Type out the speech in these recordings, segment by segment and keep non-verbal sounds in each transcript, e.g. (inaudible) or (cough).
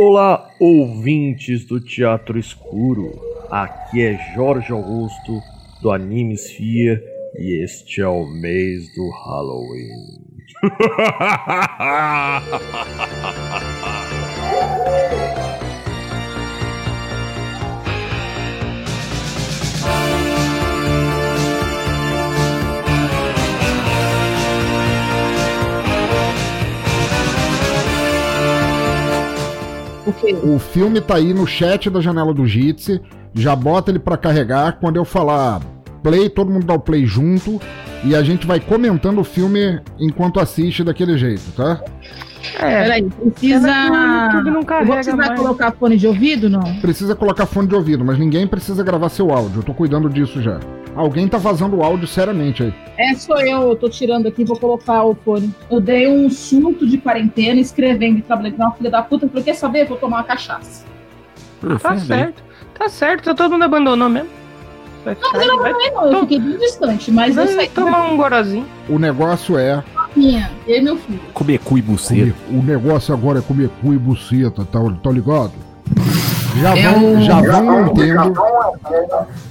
Olá, ouvintes do Teatro Escuro. Aqui é Jorge Augusto do Anime Sphere e este é o mês do Halloween. (laughs) O filme tá aí no chat da janela do Jitsi. Já bota ele pra carregar. Quando eu falar play, todo mundo dá o play junto. E a gente vai comentando o filme enquanto assiste daquele jeito, tá? É, Peraí, precisa. YouTube não carrega Você vai mais. colocar fone de ouvido, não? Precisa colocar fone de ouvido, mas ninguém precisa gravar seu áudio. Eu tô cuidando disso já. Alguém tá vazando o áudio seriamente aí. É, sou eu, eu tô tirando aqui, vou colocar o fone. Eu dei um surto de quarentena escrevendo e trabalhando com uma filha da puta, porque quer saber? Vou tomar uma cachaça. Ah, Tá faz bem. certo. Tá certo, todo mundo abandonou mesmo. Vai Não, ficar eu não vai, tomei, não. Eu fiquei bem distante, mas eu vai saí tomar um gorozinho. O negócio é. minha, eu e meu filho. Comer cu e buceta. O negócio agora é comer cu e buceta, tá, tá ligado? Já É vão, um- já vão mantendo.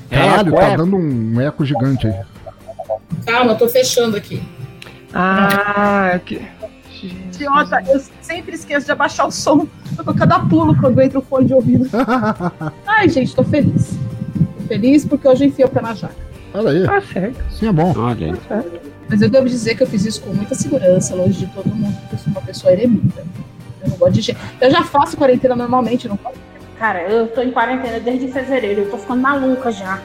Caralho, Eco, tá eco. dando um eco gigante aí. Calma, eu tô fechando aqui. Ah, que. Idiota, eu sempre esqueço de abaixar o som. Eu tô cada pulo quando entra o fone de ouvido. (laughs) Ai, gente, tô feliz. Tô feliz porque hoje eu enfiei o pé na jaca. Olha aí, Tá certo. sim é bom. Olha aí. Tá certo. Mas eu devo dizer que eu fiz isso com muita segurança, longe de todo mundo, porque eu sou uma pessoa eremita. Eu não gosto de gente. Eu já faço quarentena normalmente, não. Cara, eu tô em quarentena desde fevereiro, eu tô ficando maluca já.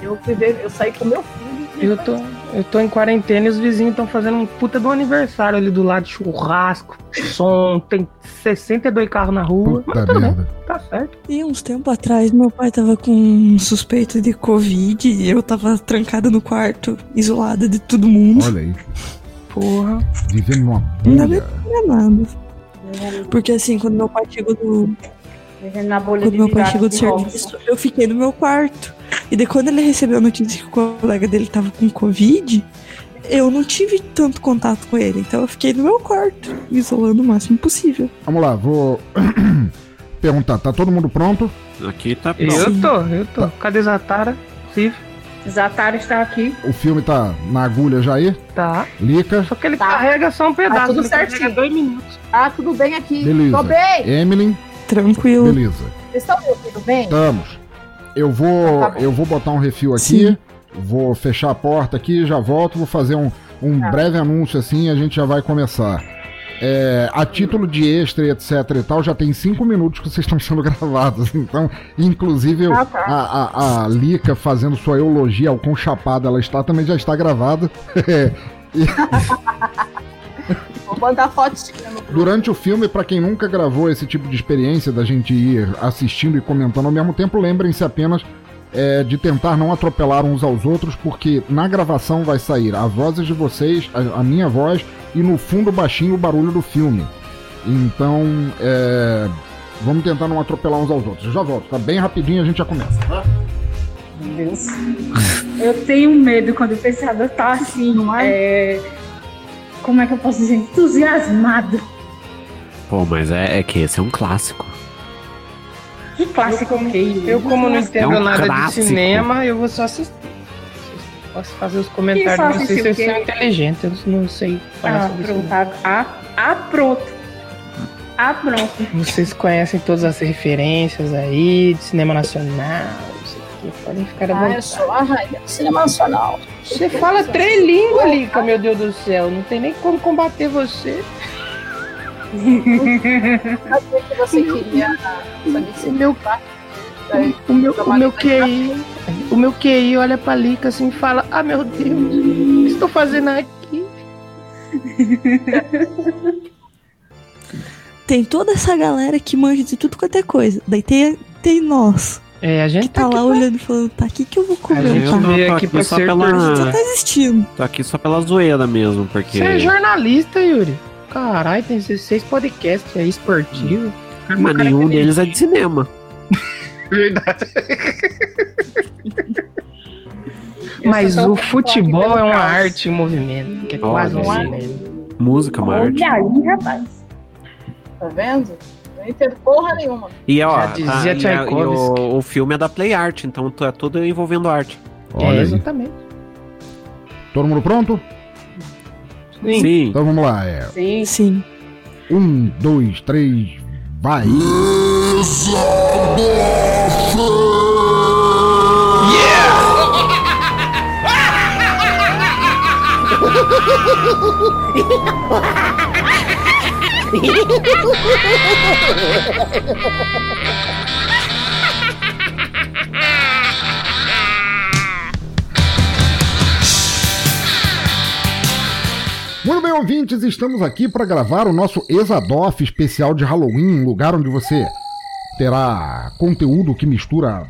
Eu, fui ver- eu saí com meu filho. Eu tô, eu tô em quarentena e os vizinhos estão fazendo um puta do aniversário ali do lado, churrasco, som, tem 62 carros na rua. Puta mas tudo bem, merda. tá certo. E uns tempos atrás, meu pai tava com suspeita de Covid e eu tava trancada no quarto, isolada de todo mundo. Olha aí. Porra. Vivendo bem bolha. que não é nada. Porque assim, quando meu pai chegou do, Vivendo na bolha quando de meu pai chegou do serviço, eu fiquei no meu quarto. E daí quando ele recebeu a notícia que o colega dele tava com Covid, eu não tive tanto contato com ele. Então eu fiquei no meu quarto, me isolando o máximo possível. Vamos lá, vou (clears throat) perguntar. Tá todo mundo pronto? Aqui tá pronto. Eu tô, eu tô. Cadê Zatara? Sim, Zatara está aqui. O filme tá na agulha já aí? tá. Lica, Só que ele Tá. carrega só um pedaço. tudo ele carrega certinho. dois minutos. Ah, tudo bem aqui. Beleza. Tô bem. Emily, Tranquilo. beleza. Vocês estão me ouvindo bem? Estamos. Eu vou, Tá bom. eu vou botar um refil aqui. Sim. Vou fechar a porta aqui, já volto. Vou fazer um, um Tá. breve anúncio assim e a gente já vai começar. É, a título de extra e etc e tal, já tem cinco minutos que vocês estão sendo (laughs) gravados. Então, inclusive, eu- Ah, tá. a, a, a Lica fazendo sua eulogia ao quão chapada ela está também já está gravada. (laughs) (laughs) Vou mandar fotinha no Durante o filme, pra quem nunca gravou esse tipo de experiência da gente ir assistindo e comentando ao mesmo tempo, lembrem-se apenas é, de tentar não atropelar uns aos outros, porque na gravação vai sair as vozes de vocês, a, a minha voz e no fundo baixinho o barulho do filme. Então, é, vamos tentar não atropelar uns aos outros. Eu já volto, tá bem rapidinho, a gente já começa. Tá? Meu Deus. Eu tenho medo quando o pensador tá assim, é... Como é que eu posso dizer? Entusiasmado. Pô, mas é, é que esse é um clássico. Que clássico que Eu, como não entendo É um nada clássico. de cinema, eu vou só assistir. Posso fazer os comentários, não sei se eu sou inteligente, eu não sei falar Ah, sobre pronto. isso. Ah, ah, pronto. Ah, pronto. Vocês conhecem todas as referências aí de cinema nacional, que, podem ficar à Ah, eu sou a rainha do cinema nacional. Você fala três línguas, Lica, meu Deus do céu, não tem nem como combater você. (laughs) Sabia que você queria. Sabia que você O meu, o meu, o meu QI, o meu QI olha pra Lica assim e fala, ah meu Deus, o que estou fazendo aqui? Tem toda essa galera que manja de tudo quanto é coisa. Daí tem, tem nós, É, a gente que tá aqui lá pra- olhando e falando, tá, o que que eu vou A gente tô- veio aqui aqui só ser pela- torcedor. Já tá existindo. Tô aqui só pela zoeira mesmo, porque. Você é jornalista, Yuri. Caralho, tem 16 podcasts aí esportivos. Mas nenhum deles é de cinema. (laughs) Verdade. (laughs) Mas o futebol é uma arte em movimento, que é quase um Olha cinema. Música, uma arte. Olha aí, rapaz. Tá vendo? Entendo porra nenhuma. E ó, Já dizia a- e a- e o, o filme é da Play Art, então é tudo envolvendo arte. Olha é, exatamente. Todo mundo pronto? Sim. Sim. Então vamos lá. É Sim. Sim. um, dois, três, vai. (laughs) (laughs) Muito bem, ouvintes, estamos aqui para gravar o nosso Exadoff especial de Halloween, um lugar onde você terá conteúdo que mistura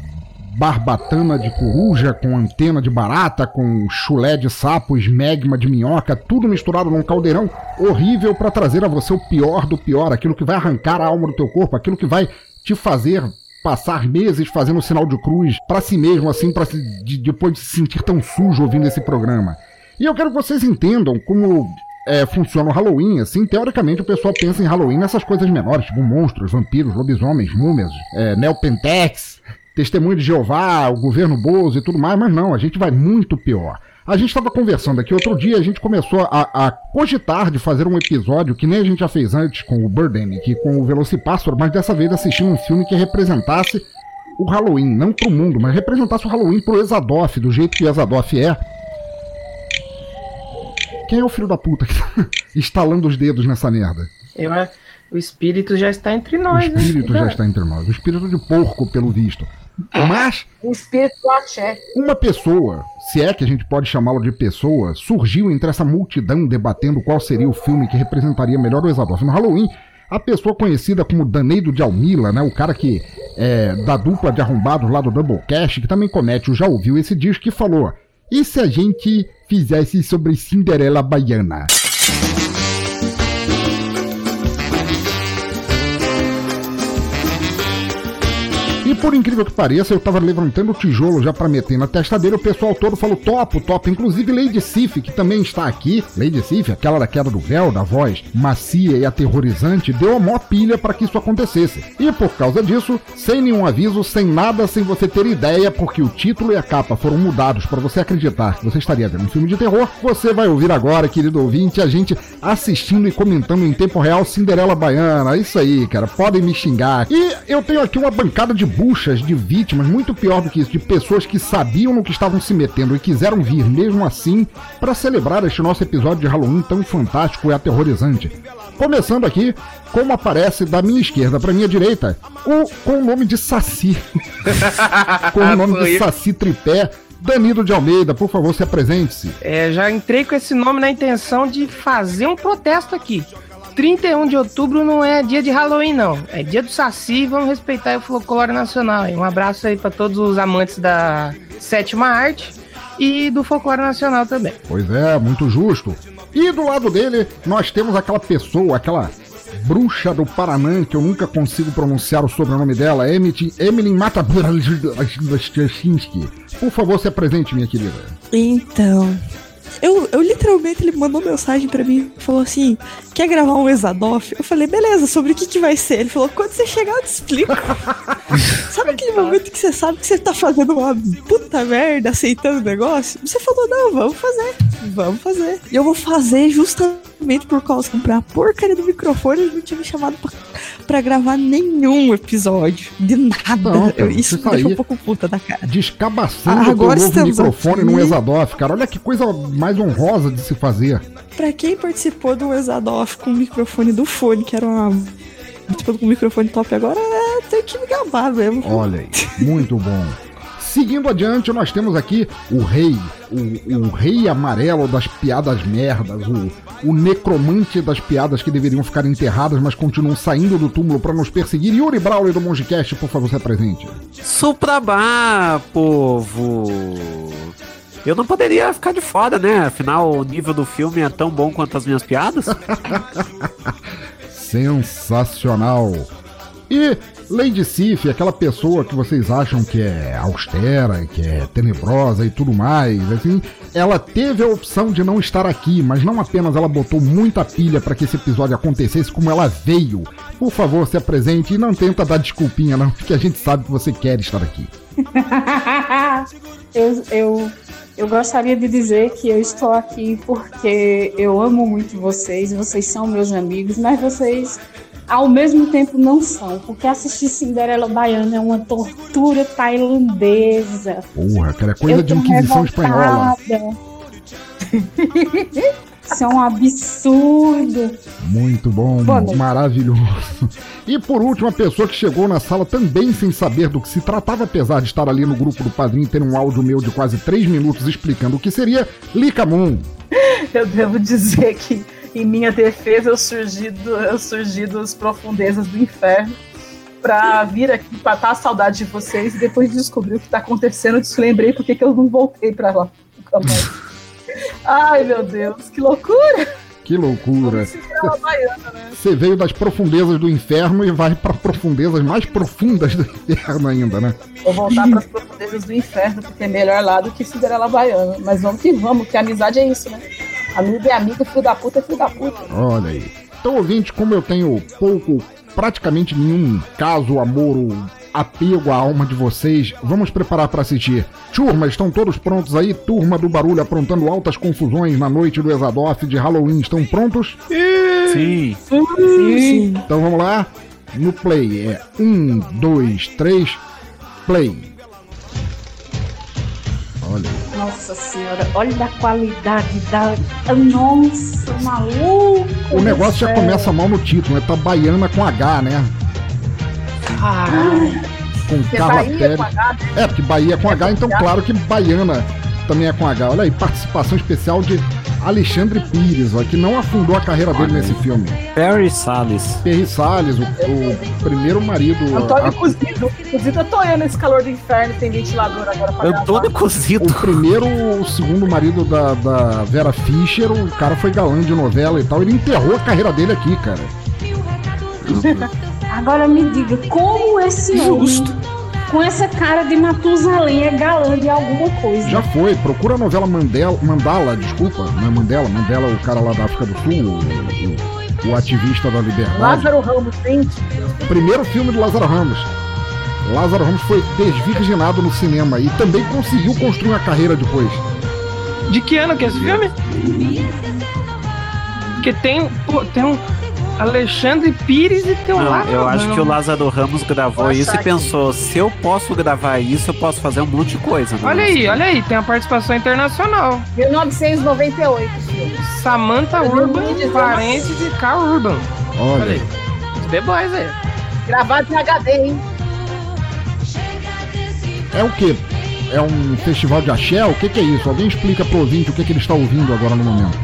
barbatana de coruja com antena de barata, com chulé de sapo, esmegma de minhoca, tudo misturado num caldeirão horrível para trazer a você o pior do pior, aquilo que vai arrancar a alma do teu corpo, aquilo que vai te fazer passar meses fazendo sinal de cruz para si mesmo, assim, para de, depois de se sentir tão sujo ouvindo esse programa. E eu quero que vocês entendam como é, funciona o Halloween, assim, teoricamente o pessoal pensa em Halloween nessas coisas menores, tipo monstros, vampiros, lobisomens, múmias, é, Neopentex, Testemunho de Jeová, o governo Bozo e tudo mais, mas não, a gente vai muito pior. A gente estava conversando aqui outro dia, a gente começou a, a cogitar de fazer um episódio que nem a gente já fez antes com o Birdemic e com o Velocipastor, mas dessa vez assistindo um filme que representasse o Halloween, não pro mundo, mas representasse o Halloween pro Exadoff, do jeito que o Exadoff é. Quem é o filho da puta que tá (laughs) estalando os dedos nessa merda? Eu, é- o espírito já está entre O nós, né? espírito já está entre nós. O espírito de porco, pelo visto. Mas O espírito do axé. uma pessoa, se é que a gente pode chamá-lo de pessoa, surgiu entre essa multidão debatendo qual seria o filme que representaria melhor o Exadoff no Halloween. A pessoa conhecida como Daneido de Almila, né? O cara que é da dupla de arrombados lá do Doublecast, que também comete o Já Ouviu esse disco, que falou: E se a gente fizesse sobre Cinderela Baiana? Por incrível que pareça, eu tava levantando o tijolo já pra meter na testa dele, o pessoal todo falou topo, topo. Inclusive Lady Sif, que também está aqui. Lady Sif, aquela da queda do véu, da voz macia e aterrorizante, deu a maior pilha para que isso acontecesse. E por causa disso, sem nenhum aviso, sem nada, sem você ter ideia, porque o título e a capa foram mudados para você acreditar que você estaria vendo um filme de terror, você vai ouvir agora, querido ouvinte, a gente assistindo e comentando em tempo real Cinderela Baiana. Isso aí, cara, podem me xingar. E eu tenho aqui uma bancada de buchas de vítimas, muito pior do que isso, de pessoas que sabiam no que estavam se metendo e quiseram vir mesmo assim para celebrar este nosso episódio de Halloween tão fantástico e aterrorizante. Começando aqui, como aparece da minha esquerda para minha direita, o com o nome de Saci. (laughs) com o nome de Saci Tripé. Danilo de Almeida, por favor, se apresente-se. É, já entrei com esse nome na intenção de fazer um protesto aqui. 31 de outubro não é dia de Halloween, não. É dia do Saci, vamos respeitar o folclore nacional. Um abraço aí para todos os amantes da sétima arte e do folclore nacional também. Pois é, muito justo. E do lado dele, nós temos aquela pessoa, aquela bruxa do Paranã, que eu nunca consigo pronunciar o sobrenome dela, Emily, Matabrzinski. Por favor, se apresente, minha querida. Então. Eu, eu literalmente, ele mandou mensagem pra mim, falou assim: quer gravar um Exadoff? Eu falei, beleza, sobre o que, que vai ser? Ele falou, quando você chegar, eu te explico. (laughs) sabe aquele momento que você sabe que você tá fazendo uma puta merda, aceitando o negócio? Você falou, não, vamos fazer, vamos fazer. E eu vou fazer justamente por causa de comprar a porcaria do microfone, ele não tinha me chamado pra, pra gravar nenhum episódio. De nada. Não, cara, Eu- isso isso me deixou um pouco puta da cara. Descabaçando Ah, o microfone aqui. no Exadoff, cara. Olha que coisa mais honrosa de se fazer. Pra quem participou do Exadoff com o microfone do fone, que era uma. Participando com o microfone top agora, é, tem que me gabar mesmo. Olha aí, muito bom. (laughs) Seguindo adiante, nós temos aqui o rei, o, o rei amarelo das piadas merdas, o, o necromante das piadas que deveriam ficar enterradas, mas continuam saindo do túmulo para nos perseguir. Yuri Brawley do Mongecast, por favor, se apresente. Suprabá, povo! Eu não poderia ficar de fora, né? Afinal, o nível do filme é tão bom quanto as minhas piadas. (laughs) Sensacional. E Lady Sif, aquela pessoa que vocês acham que é austera, que é tenebrosa e tudo mais, assim, ela teve a opção de não estar aqui, mas não apenas ela botou muita pilha para que esse episódio acontecesse, como ela veio. Por favor, se apresente e não tenta dar desculpinha, não, porque a gente sabe que você quer estar aqui. (laughs) eu, eu, eu gostaria de dizer que eu estou aqui porque eu amo muito vocês, vocês são meus amigos, mas vocês ao mesmo tempo não são, porque assistir Cinderela Baiana é uma tortura tailandesa. Porra, cara, é coisa de Inquisição Espanhola. (laughs) Isso é um absurdo. Muito bom, maravilhoso. E por último, a pessoa que chegou na sala também sem saber do que se tratava, apesar de estar ali no grupo do padrinho e ter um áudio meu de quase 3 minutos explicando o que seria, Lika Moon. (laughs) Eu devo dizer que em minha defesa, eu surgi, do, eu surgi das profundezas do inferno pra vir aqui matar a saudade de vocês e depois de descobrir o que tá acontecendo, eu deslembrei porque que eu não voltei pra lá. (laughs) Ai, meu Deus, que loucura! Que loucura! Né? Você veio das profundezas do inferno e vai para profundezas mais profundas do inferno ainda, né? Vou voltar para as profundezas do inferno, porque é melhor lá do que Cinderela Baiana. Mas vamos que vamos, que a amizade é isso, né? Amigo é amigo, filho da puta é filho da puta. Olha aí. Então, ouvinte, como eu tenho pouco, praticamente nenhum caso, amor ou apego à alma de vocês, vamos preparar para assistir. Turma, estão todos prontos aí? Turma do barulho aprontando altas confusões na noite do Exadoff de Halloween, estão prontos? Sim. Sim. Sim. Então vamos lá. No play é um, dois, três, play. Olha. Nossa senhora, olha a qualidade da. Nossa, maluco! O negócio já começa mal no título, né? Tá baiana com H, né? Ah, com Carla Pérez. Né? É, porque Bahia é com H, então claro que baiana também é com H. Olha aí, participação especial de Alexandre Pires, ó, que não afundou a carreira dele nesse filme. Perry Salles. Perry Salles, o, o primeiro marido. Antônio a... Cozido. Cozido eu tô eu nesse calor do inferno, tem ventilador agora pra Antônio Cozido. O primeiro, o segundo marido da, da Vera Fischer, o cara foi galã de novela e tal. Ele enterrou a carreira dele aqui, cara. Agora me diga, como esse Justo. homem com essa cara de Matusalém é galã de alguma coisa. Já foi, procura a novela Mandela, Mandala, desculpa, não é Mandela, Mandela, o cara lá da África do Sul, o, o, o ativista da liberdade. Lázaro Ramos, gente. Primeiro filme de Lázaro Ramos. Lázaro Ramos foi desvirginado no cinema e também conseguiu construir uma carreira depois. De que ano que é esse filme? Porque tem, pô, tem um Alexandre Pires e teu Não, Eu acho que o Lázaro Ramos gravou isso e pensou: se eu posso gravar isso, eu posso fazer um monte de coisa. Né? Olha aí, olha aí, tem a participação internacional. 1998, filho. Samantha Urban, parente de Carl Urban. Olha, olha aí. The Boys aí. Gravado em HD, hein? É o quê? É um festival de axé? O que, que é isso? Alguém explica pro ouvinte o que, que ele está ouvindo agora no momento.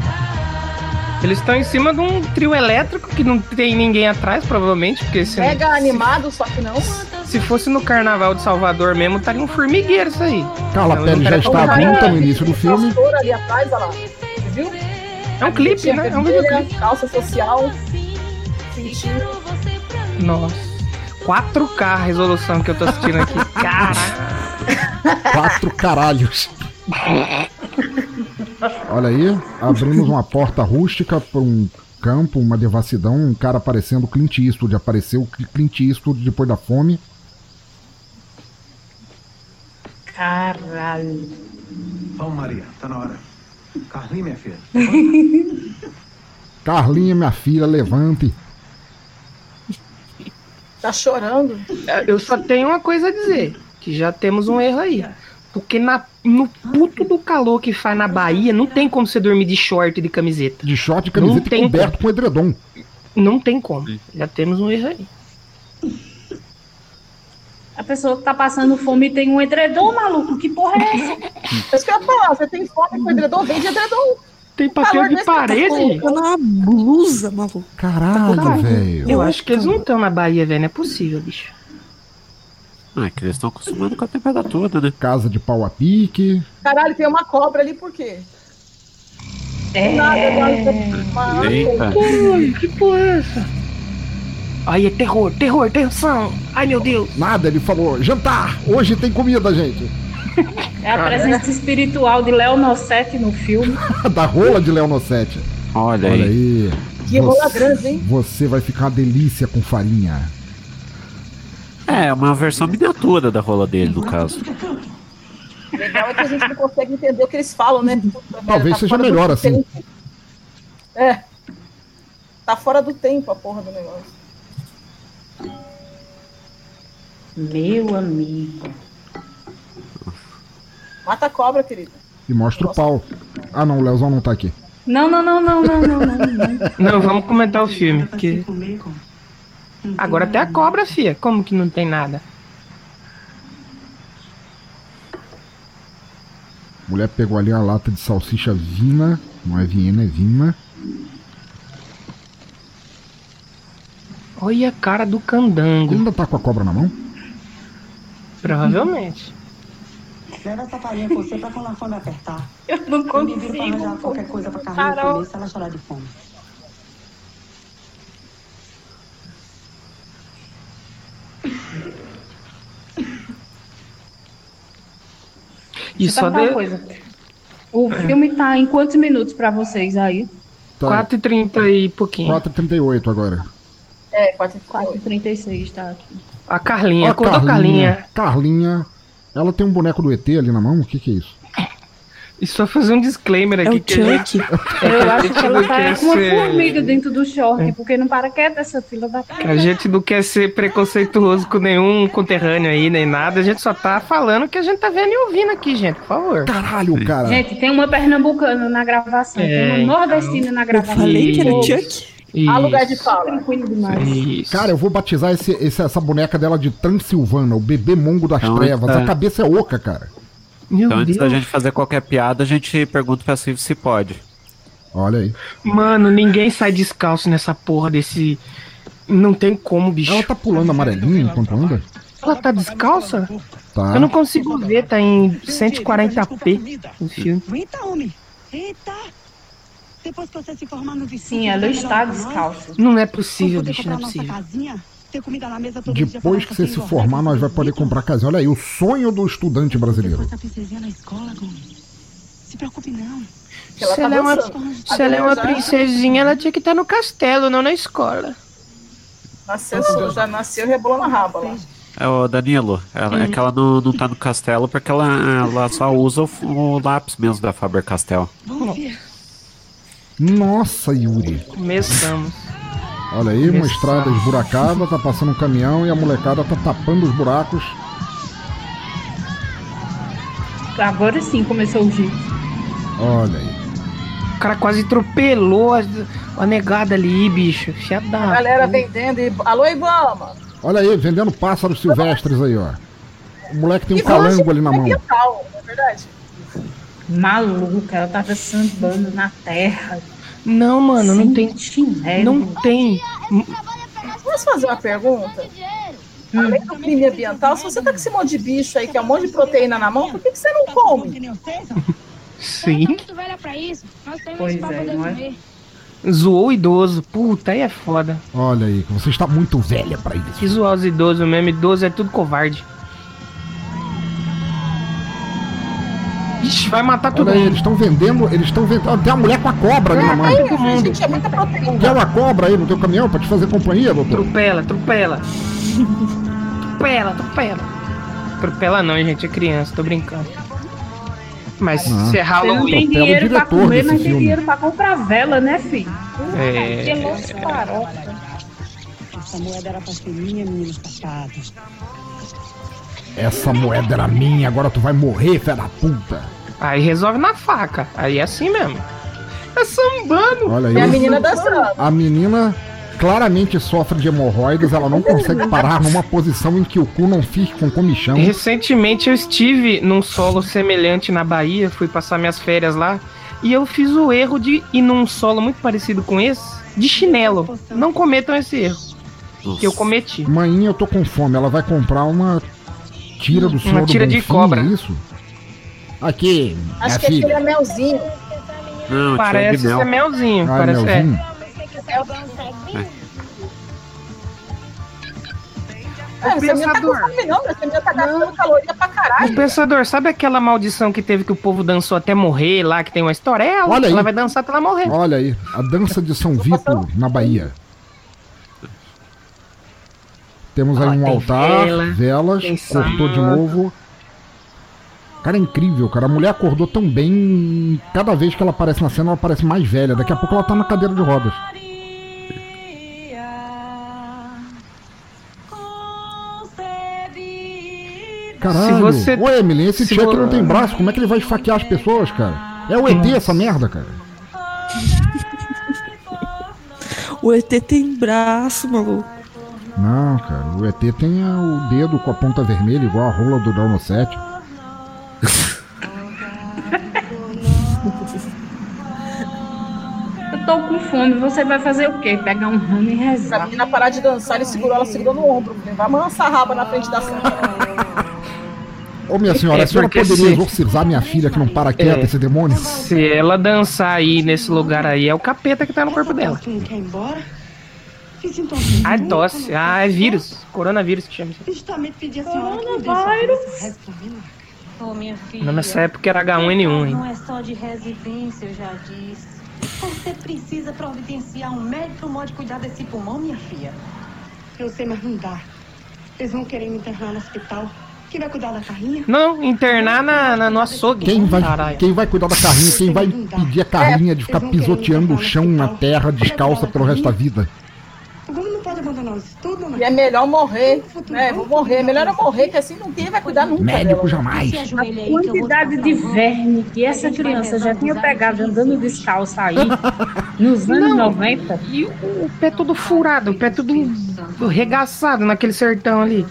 Eles estão em cima de um trio elétrico que não tem ninguém atrás, provavelmente, porque se Mega não, animado, só que não. Se fosse no Carnaval de Salvador mesmo, estaria um formigueiro isso aí. Carla Pérez já está adulta no início do filme. Ali atrás, olha lá. Viu? É um clipe, né? É um videoclipe. Calça social. Sentindo. Nossa. 4K a resolução que eu tô assistindo aqui. (laughs) Caralho. Quatro caralhos. (laughs) Olha aí, abrimos uma porta rústica para um campo, uma devassidão, um cara aparecendo Clint Eastwood. Apareceu Clint Eastwood depois da fome. Caralho. Vamos, Maria, tá na hora. Carlinha, minha filha. Carlinha, minha filha, levante. Tá chorando? Eu só tenho uma coisa a dizer, que já temos um erro aí. Porque na, no puto do calor que faz na Bahia, não tem como você dormir de short e de camiseta. De short e camiseta não e coberto como. com edredom. Não tem como. Já temos um erro aí. A pessoa que tá passando fome tem um edredom, maluco. Que porra é essa? Isso que eu ia falar. Você tem fome com edredom? Vem de edredom. Tem papel de parede? Tá na blusa, maluco. Caralho, tá velho. Eu acho que eles não estão na Bahia, velho. Não é possível, bicho. Ah, é que eles estão acostumando com a temperatura, né? Casa de pau a pique. Caralho, tem uma cobra ali por quê? É. Nada, nada. Eita. Que porra é essa? Aí é terror, terror, tensão. Ai meu Deus. Nada, ele falou, jantar, hoje tem comida, gente. É a presença espiritual de Leonossete no filme. (laughs) da rola de Leonossete. Olha, Olha aí. aí. Que rola grande, hein? Você vai ficar uma delícia com farinha. É, uma versão miniatura da rola dele, no caso. O legal é que a gente não consegue entender o que eles falam, né? Talvez Tá seja melhor assim. tempo. É. Tá fora do tempo a porra do negócio. Meu amigo. Mata a cobra, querido. E mostra o pau. Ah não, o Leozão não tá aqui. Não, não, não, não, não, não, não, não. Não, vamos comentar o filme. Agora até a cobra, fia. Como que não tem nada? A mulher pegou ali a lata de salsicha Vina. Não é Viena, é Vina. Olha a cara do Ele candango. ainda tá com a cobra na mão? Provavelmente. Farinha com você pra quando a fome apertar. Eu não Eu me viro pra arranjar consigo. qualquer coisa pra Carol. comer se ela chorar de fome. E só de coisa. O filme tá em quantos minutos pra vocês aí? Tá 4h30 e pouquinho. 4h38 agora. É, 4 4h36 tá aqui. A Carlinha, Ó, acordou Carlinha. Carlinha. Ela tem um boneco do ET ali na mão? O que que é isso? E só fazer um disclaimer É aqui o que a gente, Chuck. (laughs) Eu acho que ela tá com uma formiga dentro do short, porque não para quieta essa fila da que a gente não quer ser preconceituoso com nenhum conterrâneo aí, nem nada. A gente só tá falando o que a gente tá vendo e ouvindo aqui, gente, por favor. Caralho, cara. Gente, tem uma pernambucana na gravação, É, tem uma nordestina na Eu gravação. falei que era o Chuck. Há lugar de Isso, fala. Tranquilo demais. Isso. Cara, eu vou batizar esse, esse- essa boneca dela de Transilvana, o bebê mongo das Então, trevas. tá. A cabeça é oca, cara. Meu Então, antes Deus. da gente fazer qualquer piada, a gente pergunta pra Silvio se pode. Olha aí. Mano, ninguém sai descalço nessa porra desse. Não tem como, bicho. Ela tá pulando amarelinho enquanto anda? Ela tá descalça? Tá. Eu não consigo ver, tá em 140p o filme. Aguenta, homem. Eita. Depois que você se formar no vizinho. Sim, ela está descalça. Não é possível, bicho, não é possível. Ter comida na mesa todo dia Depois pra que você se formar, nós vai poder comprar casinha. Olha aí, o sonho do estudante brasileiro. Na escola. Se preocupe não. Que ela Se tá ela é uma-. Se ela é uma princesinha, ela tinha que estar no castelo, não na escola. Nasceu, já nasceu rebolando a raba lá. É, o Danilo, ela- é que ela não, não tá no castelo porque ela, ela só usa o, o lápis mesmo da Faber-Castell. Vamos ver. Nossa, Yuri. Começamos. Olha aí, uma estrada esburacada, tá passando um caminhão e a molecada tá tapando os buracos. Agora sim começou o jeito. Olha aí. O cara quase atropelou a, a negada ali, bicho. Fiada. A galera vendendo e. Alô, Ibama! Olha aí, vendendo pássaros silvestres aí, ó. O moleque tem um Ibama calango ali na mão. ambiental, não é verdade? Maluca, ela tava sambando na terra. Não, mano, não tem. chinelo. Não tem. Posso fazer uma pergunta? Além do crime ambiental, se você tá com esse monte de bicho aí, que é um monte de proteína na mão, por que, que você não come? Que. Sim. muito velha pra isso. Nós temos Pois pra é, poder não é? Zoou o idoso. Puta, aí é foda. Olha aí, você está muito velha pra Que isso. zoar os idosos mesmo. Idoso é tudo covarde. Ixi, vai matar todo Olha aí, mundo. eles estão vendendo, eles estão vendendo. Tem uma mulher com a cobra ali na mão. Todo mundo. Gente, é muita proteína. Quer uma cobra aí no teu caminhão pra te fazer companhia, doutor? Atropela, atropela. Atropela, atropela. Atropela não, gente, é criança, tô brincando. Mas Não. se é Você não Halloween. tem dinheiro pra comer, mas tem filme. dinheiro pra comprar vela, né, filho? É. Que louco, farofa. Essa moeda era pra ser minha, menino safado. Essa moeda era minha, agora tu vai morrer, fé da puta. Aí resolve na faca. Aí é assim mesmo. É sambando. Olha E a menina dançando. A menina claramente sofre de hemorroidas, ela não consegue parar numa posição em que o cu não fique com comichão. Recentemente eu estive num solo semelhante na Bahia, fui passar minhas férias lá, e eu fiz o erro de ir num solo muito parecido com esse, de chinelo. Não cometam esse erro que eu cometi. Mãinha, eu tô com fome, ela vai comprar uma tira do senhor do tira de Bonfim, cobra. é isso? Aqui, Acho minha que aquele filha. é melzinho. Não, Parece tira de ser mel. melzinho. Ah, parece, é. melzinho. É, não tá não, não tá pra caralho. O pensador, sabe aquela maldição que teve que o povo dançou até morrer lá, que tem uma história? É ela, Olha aí. ela vai dançar até ela morrer. Olha aí, a dança de São Vito na Bahia. Temos aí Ó, um altar, vela, velas, cortou de novo. Cara, é incrível, cara. A mulher acordou tão bem. Cada vez que ela aparece na cena, ela parece mais velha. Daqui a pouco ela tá na cadeira de rodas. Caralho. Se você- Ô, Emily, esse se Chuck vo- não tem braço. Como é que ele vai esfaquear as pessoas, cara? É o ET essa merda, cara. (laughs) O ET tem braço, maluco. Não, cara. O ET tem o dedo com a ponta vermelha, igual a rola do Down 7. Eu tô com fome, você vai fazer o quê? Pegar um ramo e Se a rezar. menina parar de dançar, ele segurou, ela segurou no ombro. Falei, Vai amansar a raba na frente da santa. Ô, minha senhora, É, a senhora porque poderia se- exorcizar minha filha que não para quieta, É. esse demônio? Se ela dançar aí nesse lugar aí, é o capeta que tá no corpo dela. Não quer ir embora? Que sintomas? Ai, tosse. Ah, é vírus. Coronavírus que chama isso. Justamente pedi a senhora Coronavírus. Ô, minha filha. Não, nessa época era H1N1, hein? Não é só de residência, eu já disse. Você precisa providenciar um médico pro modo de cuidar desse pulmão, minha filha. Eu sei, mas não dá. Eles vão querer me internar no hospital. Quem vai cuidar da carrinha? Não, internar na, na, no açougue. Quem vai, Caralho. quem vai cuidar da carrinha? Quem vai impedir a carrinha de ficar pisoteando o chão na terra descalça pelo resto da vida? O governo não pode abandonar os estudos, E é melhor morrer, né? Vou morrer. É melhor eu morrer, que assim ninguém vai cuidar nunca. Médico dela. jamais. A quantidade de verme que essa criança já tinha pegado andando descalça aí (laughs) nos anos Não. 90. E o, o pé todo furado, o pé todo regaçado naquele sertão ali.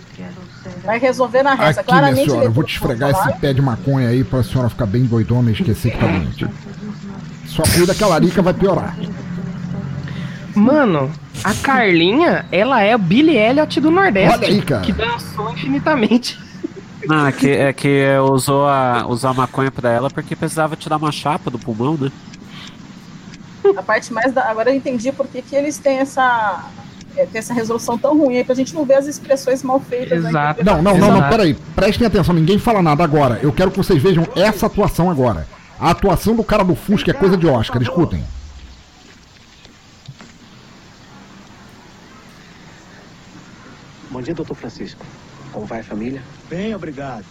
Vai resolver na reza. Aqui, minha Claramente. senhora, eu vou te esfregar esse pé de maconha aí pra senhora ficar bem doidona e esquecer que tá doente. Só cuida que a larica vai piorar. Mano, a Carlinha, ela é o Billy Elliot do Nordeste. Olha aí, cara. Que dançou infinitamente. Não, é que, é que usou a, usou a maconha pra ela porque precisava tirar uma chapa do pulmão, né? A parte mais da... Agora eu entendi por que, que eles têm essa. é, tem essa resolução tão ruim aí pra gente não ver as expressões mal feitas. né? Exato. Não, não, não, não, Exato. peraí. Prestem atenção, ninguém fala nada agora. Eu quero que vocês vejam essa atuação agora. A atuação do cara do Fusca é coisa de Oscar, escutem. Bom dia, doutor Francisco. Como vai a família? Bem, obrigado.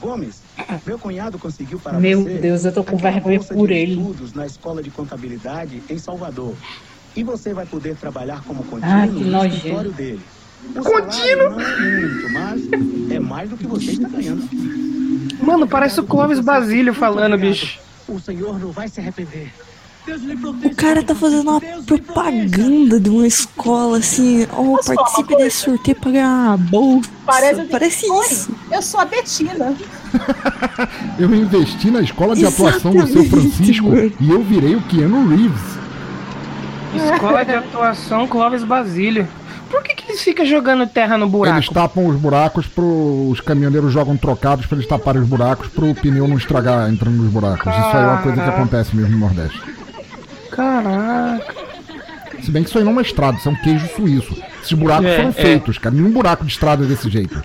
Gomes, (coughs) meu cunhado conseguiu para Meu você Deus, eu tô com vergonha por ele. estudos na Escola de Contabilidade em Salvador. E você vai poder trabalhar como contínuo Ah, que no nojento. escritório dele. O Contínuo? não é muito, mas é mais do que você está ganhando. Mano, parece o Clóvis Basílio falando, bicho. O senhor não vai se arrepender. O cara tá fazendo uma propaganda de uma escola assim. Oh, falar uma participe desse sorteio pra ganhar uma bolsa. Parece, Parece Oi, isso. Eu sou a Betina. (laughs) Eu investi na escola de atuação do seu Exatamente, Francisco e eu virei o Keanu Reeves. Escola de atuação Clóvis Basílio. Por que, que eles ficam jogando terra no Eles buraco? tapam os buracos pro. Os caminhoneiros jogam trocados pra eles taparem os buracos pro pneu não estragar entrando nos buracos. Isso aí é uma coisa que Caraca. acontece mesmo no Nordeste. Caraca. Se bem que isso aí não é uma estrada, isso é um queijo suíço. Esses buracos É, foram é. feitos, cara. Nenhum buraco de estrada é desse jeito.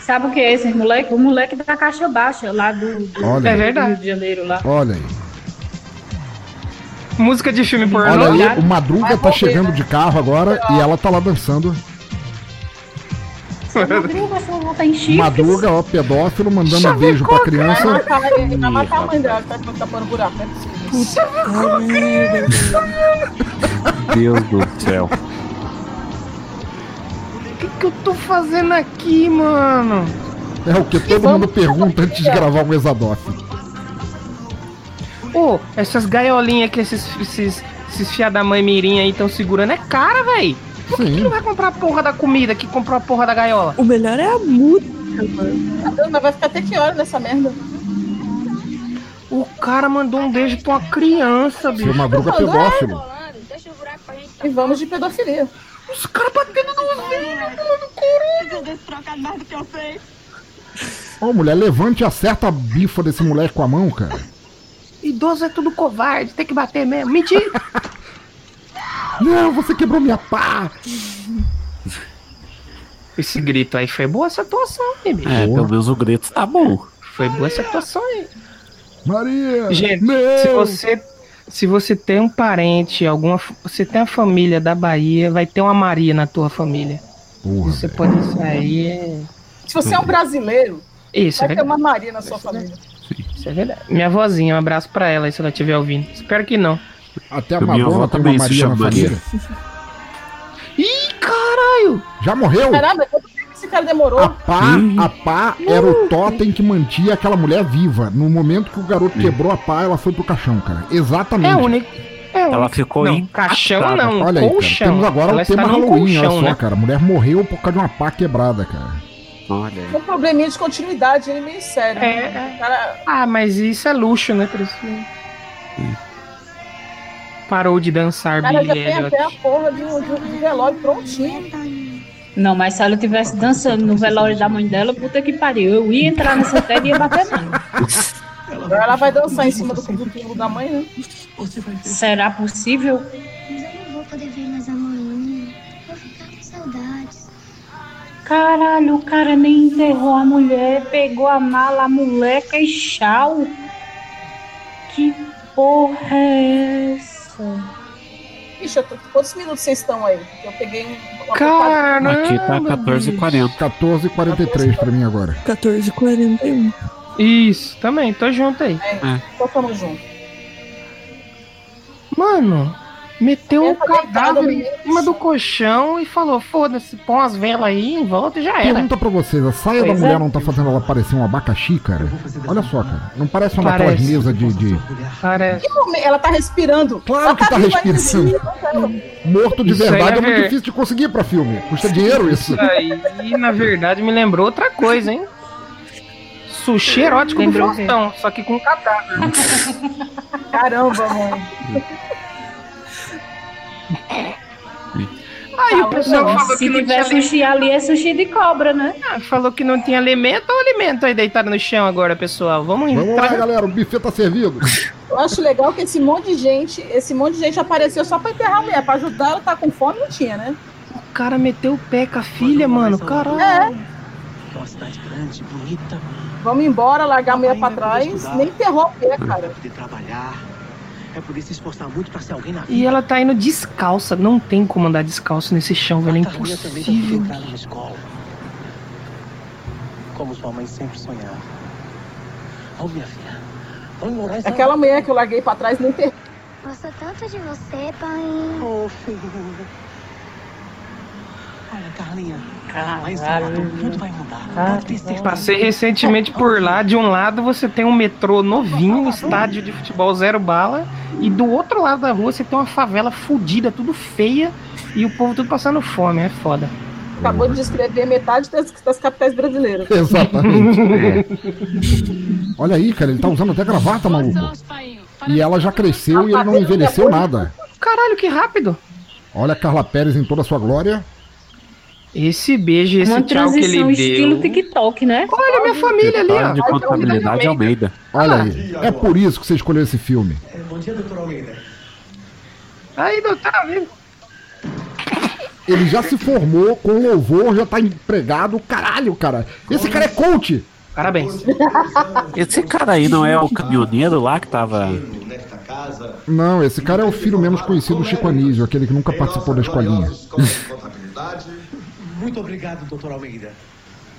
Sabe o que é esse moleque? O moleque da caixa baixa lá do, do Olha. É Rio verdade. de Janeiro lá. Olha aí. Música de filme pornô. Olha aí, o Madruga Vai tá chegando né? de carro agora e ela tá lá dançando. Madruga, essa ela tá em chifres. Madruga, ó, pedófilo, mandando um beijo pra Vai criança. matar, ele vai matar a mãe dela, que tá tapando buraco. Não é possível. Deus do céu. O que, que eu tô fazendo aqui, mano? É o que todo mundo pergunta antes de gravar um Exadoff. Ô, essas gaiolinhas que esses, esses, esses fia da mãe mirim aí estão segurando é cara, véi. Por que, que não vai comprar a porra da comida que comprou a porra da gaiola? O melhor é a muda. Meu Deus, mas vai ficar até que hora nessa merda? O cara mandou um beijo pra uma criança, bicho. Madruga é pedófilo. E vamos de pedofilia. Os caras batendo no velho, mano, Precisa desse trocado mais do que eu sei. Ó, mulher, levante e acerta a bifa desse moleque com a mão, cara. Idoso é tudo covarde, tem que bater mesmo. Mentira! (laughs) Não, você quebrou minha pá. Esse grito aí foi boa essa atuação aí, bicho. É, pelo menos o grito tá bom. Foi boa essa atuação aí. Maria! Gente, meu! se você se você tem um parente, alguma, você tem a família da Bahia, vai ter uma Maria na tua família. Porra, você pode sair. Se você é um brasileiro, Isso, vai é ter uma Maria na sua família. Isso é verdade. Minha vozinha, um abraço pra ela aí se ela estiver ouvindo. Espero que não. Até a Minha avó Madonna tem uma também se Maria na chama Maria. família. Ih, caralho! Já morreu? Caramba, tempo esse cara demorou? A pá, a pá era o totem que mantinha aquela mulher viva. No momento que o garoto quebrou a pá, ela foi pro caixão, cara. Exatamente. É a única. É Ela ficou não, impactada. caixão não, Olha aí, cara. colchão. Temos agora ela o tema Halloween, colchão, olha só, né? cara. A mulher morreu por causa de uma pá quebrada, cara. Olha aí. Um probleminha de continuidade aí meio sério. É, né? é. Cara, Ah, mas isso é luxo, né, Priscila? Parou de dançar cara Billy já tem Elliot. até a porra de um, de um velório prontinho. Não, mas se ela tivesse dançando no velório da mãe dela, puta que pariu. Eu ia entrar nessa tela e ia bater nela. Agora ela vai dançar em cima do, do túmulo da mãe, né? Será possível? Mas eu não vou poder ver mais a mãe. Vou ficar com saudades. Caralho, o cara nem enterrou a mulher, pegou a mala, a moleca e tchau. Que porra é essa? Ixi, eu tô- quantos minutos vocês estão aí? Eu peguei um. Caramba! Aqui tá 14h40. 14h43 pra mim agora. 14h41. Isso, também, tô junto aí. É, Então tamo junto. Mano, meteu o deitada, cadáver em cima do colchão e falou: foda-se, põe umas velas aí em volta e já era. Pergunta pra vocês, a saia da Pois mulher é. não tá fazendo ela parecer um abacaxi, cara? Olha só, cara. Não parece uma daquelas Parece. mesas de, de Parece. Ela tá respirando. Claro ela que tá viva respirando. morto de Isso verdade. é É muito ver- difícil de conseguir pra filme. Custa dinheiro isso. Isso aí, na verdade, me lembrou outra coisa, hein? Sushi erótico Lembrou do? Faustão, só que com cadáver. (laughs) Caramba, mano. Aí o pessoal Não, falou se que não tiver tinha sushi ali, é sushi de cobra, né? Ah, falou que não tinha alimento ou alimento aí deitado no chão agora, pessoal. Vamos Vamos lá, galera. O buffet tá servido. Eu acho legal que esse monte de gente, esse monte de gente apareceu só pra enterrar a mulher, pra ajudar ela a tá com fome, não tinha, né? O cara meteu o pé com a filha, mano. Caralho. É, É uma cidade grande, bonita. vamos embora, largar a mulher pra trás, nem enterrou a mulher, É cara. poder trabalhar. É poder se esforçar muito pra ser alguém na vida. E ela tá indo descalça. Não tem como andar descalço nesse chão, velho. É Carlinha também tá impossível. entrar numa escola. Como sua mãe sempre sonhava. Oh, minha filha. Vamos morar em Aquela mulher que eu larguei pra trás nem enterrou. Gosto tanto de você, pai. Oh, filho. Olha, Carlinha. Lá em Salvador tudo vai mudar. Pode ter certeza. Passei recentemente por lá. De um lado você tem um metrô novinho, um estádio de futebol zero bala. E do outro lado da rua você tem uma favela fodida, tudo feia. E o povo tudo passando fome. É foda. Acabou de descrever metade das, das capitais brasileiras. (laughs) Exatamente. Olha aí, cara. Ele tá usando até gravata, maluco. E ela já cresceu e ele não envelheceu nada. Caralho, que rápido. Olha a Carla Pérez em toda a sua glória. Esse beijo, esse Uma tchau que ele transição estilo deu. TikTok, né? Olha minha família ali, ó. de Contabilidade Almeida. Olha aí. É por isso que você escolheu esse filme. Bom dia, doutor Almeida. Aí, doutor, tá vendo? Ele já se formou com louvor, já tá empregado. Caralho, cara. Esse cara é coach. Parabéns. Esse cara aí não é o caminhoneiro lá que tava. Não, esse cara é o filho menos conhecido do Chico Anísio, aquele que nunca participou da escolinha. (laughs) Muito obrigado, doutor Almeida.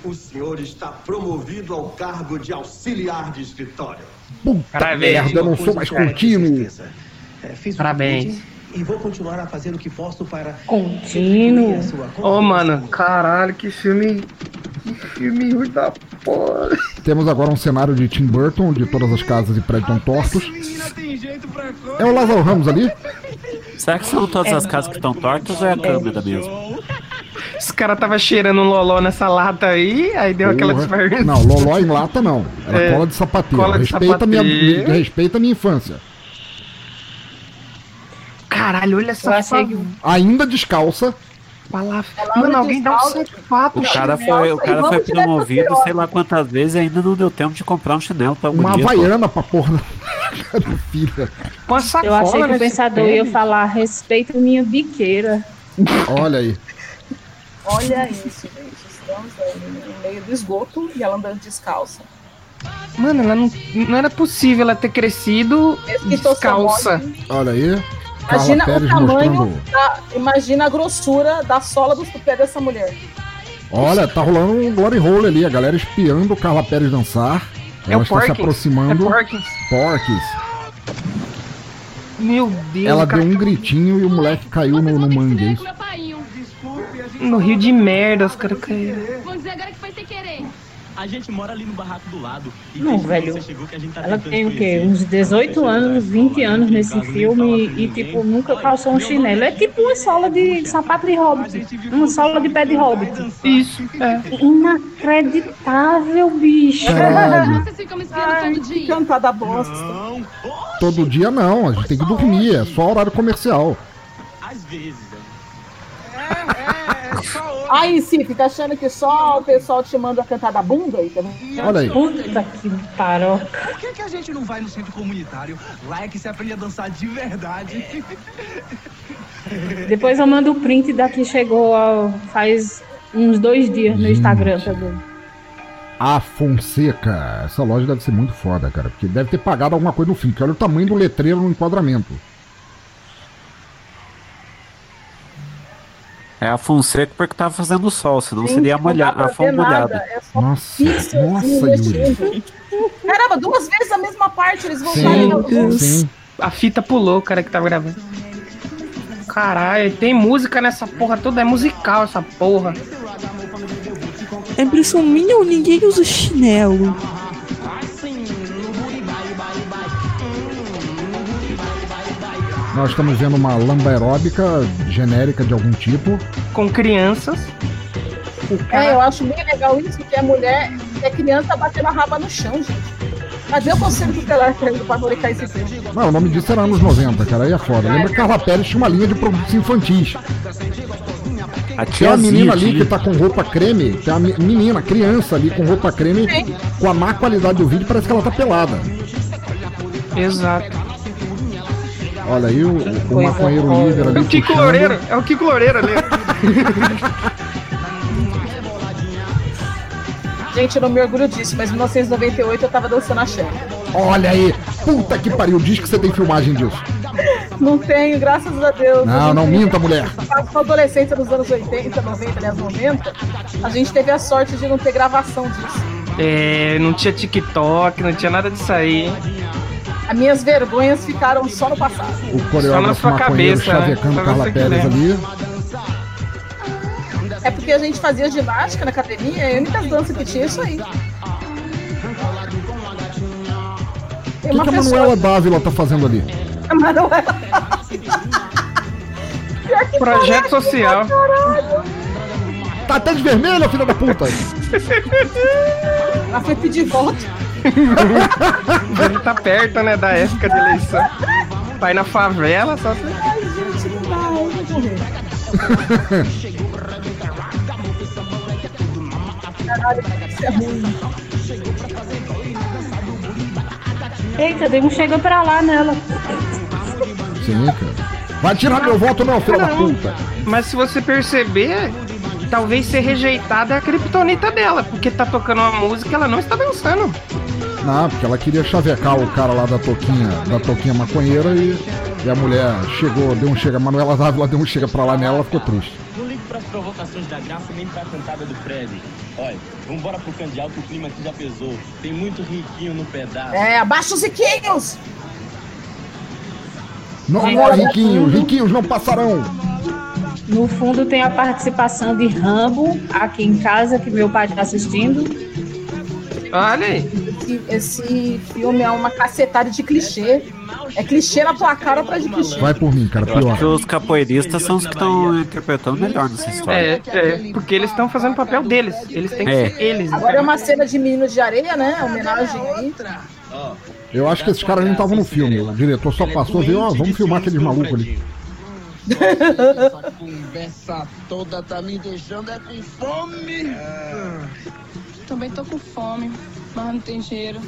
O senhor está promovido ao cargo de auxiliar de escritório. Puta Parabéns. merda, eu não sou mais contínuo. É, fiz Parabéns. E vou continuar a fazer o que posso para Contínuo. Ô, mano, confiança. caralho, que filme. Que filme ruim da porra. Temos agora um cenário de Tim Burton, onde todas as casas e prédios estão tortos. É o Lázaro Ramos ali? Será que são todas as casas que estão tortas ou é a câmera mesmo? Os caras tava cheirando um loló nessa lata aí, aí deu aquela Porra. disfarçada. Não, Loló em lata não. Era É, cola de sapateiro. cola de respeita, Minha, sapateiro. me- respeita a minha infância. Caralho, olha essa que- Ainda descalça. palavra. Mano, alguém dá um sapato. O cara foi, o cara foi promovido sei lá quantas vezes e ainda não deu tempo de comprar um chinelo pra Uma bonito. havaiana pra porra (laughs) uma sacola Eu achei que o pensador ia falar respeito minha biqueira. Olha aí. Olha isso, gente. Estamos aí no meio do esgoto e ela andando descalça. Mano, ela não, não era possível ela ter crescido descalça. Olha aí. Carla Imagina Pérez o tamanho, mostrando. da, imagina a grossura da sola dos pés dessa mulher. Olha, tá rolando um glory hole ali, a galera espiando Carla Pérez dançar. É Ela o está se Porkins. aproximando. É Porkins. Porkins. Meu Deus, Ela cara. deu um gritinho e o moleque caiu no, no mangue. é isso? No rio de merda, os caras caíram. Vamos dizer agora que foi sem querer. A gente mora ali no barraco do lado. E Não, velho. você chegou que a gente tá Ela tem o quê? Uns 18 anos, 20 anos nesse filme e, tipo, nunca calçou um chinelo. É tipo uma sola de sapato de hobbit. Uma sola de pé de hobbit. Isso, é. Inacreditável, bicho. Caralho. Vocês ficam me espiando todo dia. Cantada bosta. Todo dia não, a gente tem que dormir, é só horário comercial. Às vezes, Aí, Cif, tá achando que só o pessoal te manda cantar da bunda aí, tá vendo? Olha aí. Puta que paroca. Por que, que a gente não vai no centro comunitário? Lá é que se aprende a dançar de verdade. (laughs) Depois eu mando o print da que chegou ó, faz uns dois dias no Instagram também. A Fonseca. Essa loja deve ser muito foda, cara. Porque deve ter pagado alguma coisa no fim. Porque olha o tamanho do letreiro no enquadramento. É a Fonseca porque tava fazendo sol, senão Gente, seria a, molha... a nada, molhada. É Nossa, nossa, Yuri. Caramba, duas vezes a mesma parte, eles voltaram. Sim. A fita pulou, o cara que tava gravando. Caralho, tem música nessa porra toda, é musical essa porra. É impressão minha ou ninguém usa chinelo? Nós estamos vendo uma lamba aeróbica genérica de algum tipo. Com crianças. O É, cara, eu acho bem legal isso, que é mulher, que é criança batendo a raba no chão, gente. Cadê o conselho tutelar pra ele pra fabricar esse filme? Não, o nome disso era anos 90, cara. Aí é foda. Lembra que Carla Pérez tinha uma linha de produtos infantis. A Tem uma menina ali que tá com roupa creme, tem uma me- menina, criança ali com roupa creme, com a má qualidade do vídeo, parece que ela tá pelada. Exato. Olha aí o, o maconheiro É ali. o Kiko puxando. Loureiro, é o Kiko Loureiro ali. (laughs) Gente, eu não me orgulho disso, mas em 1998 eu tava dançando axé. Olha aí, puta que pariu, diz que você tem filmagem disso. (laughs) Não tenho, graças a Deus. Não, A não minta, mulher. (laughs) Passou a adolescência nos anos 80, 90, aliás, 90. A gente teve a sorte de não ter gravação disso. É, não tinha TikTok, não tinha nada disso aí. As minhas vergonhas ficaram só no passado. O Só na sua maconheiro cabeça, né? chavecando Só Carla Pérez ali. É porque a gente fazia ginástica na academia e a única dança que tinha é isso aí. O que, que a. Manuela Dávila tá fazendo ali? A Manuela. Projeto parece, social. Tá até de vermelho, filha da puta! Ela foi pedir voto. (laughs) Ele tá perto, né, da época de eleição. Vai na favela, só se... Ai, gente, não dá, eu vou morrer. Caralho, isso é ruim. Eita, dei um chega pra lá nela. Sim, cara. Vai tirar meu voto não, filha da puta! Mas se você perceber, talvez ser rejeitada é a criptonita dela, porque tá tocando uma música e ela não está dançando. Não, porque ela queria chavecar o cara lá da toquinha, da toquinha maconheira e, e a mulher chegou, deu um chega, a Manuela Dávila deu um chega pra lá nela, ela ficou triste. Não ligo pras provocações da graça nem pra cantada do Fred. Olha, vambora pro candial que o clima aqui já pesou. Tem muito riquinho no pedaço. É, abaixa os riquinhos! Não, Agora- riquinhos, riquinhos não passarão! No fundo tem a participação de Rambo aqui em casa, que meu pai tá assistindo. Olha aí. Esse, esse filme é uma cacetada de clichê. É clichê na tua cara atrás de clichê. Vai por mim, cara, Eu acho que pior. os capoeiristas são os que estão interpretando melhor nessa história. É, é, porque eles estão fazendo o papel deles. Eles têm que É. ser eles. Agora é uma cena de menino de areia, né? Homenagem aí. Eu acho que esses caras nem estavam no filme. O diretor só passou e ó, vamos filmar aqueles malucos ali. Essa conversa toda tá me deixando é com fome. Também tô com fome, mas não tem cheiro.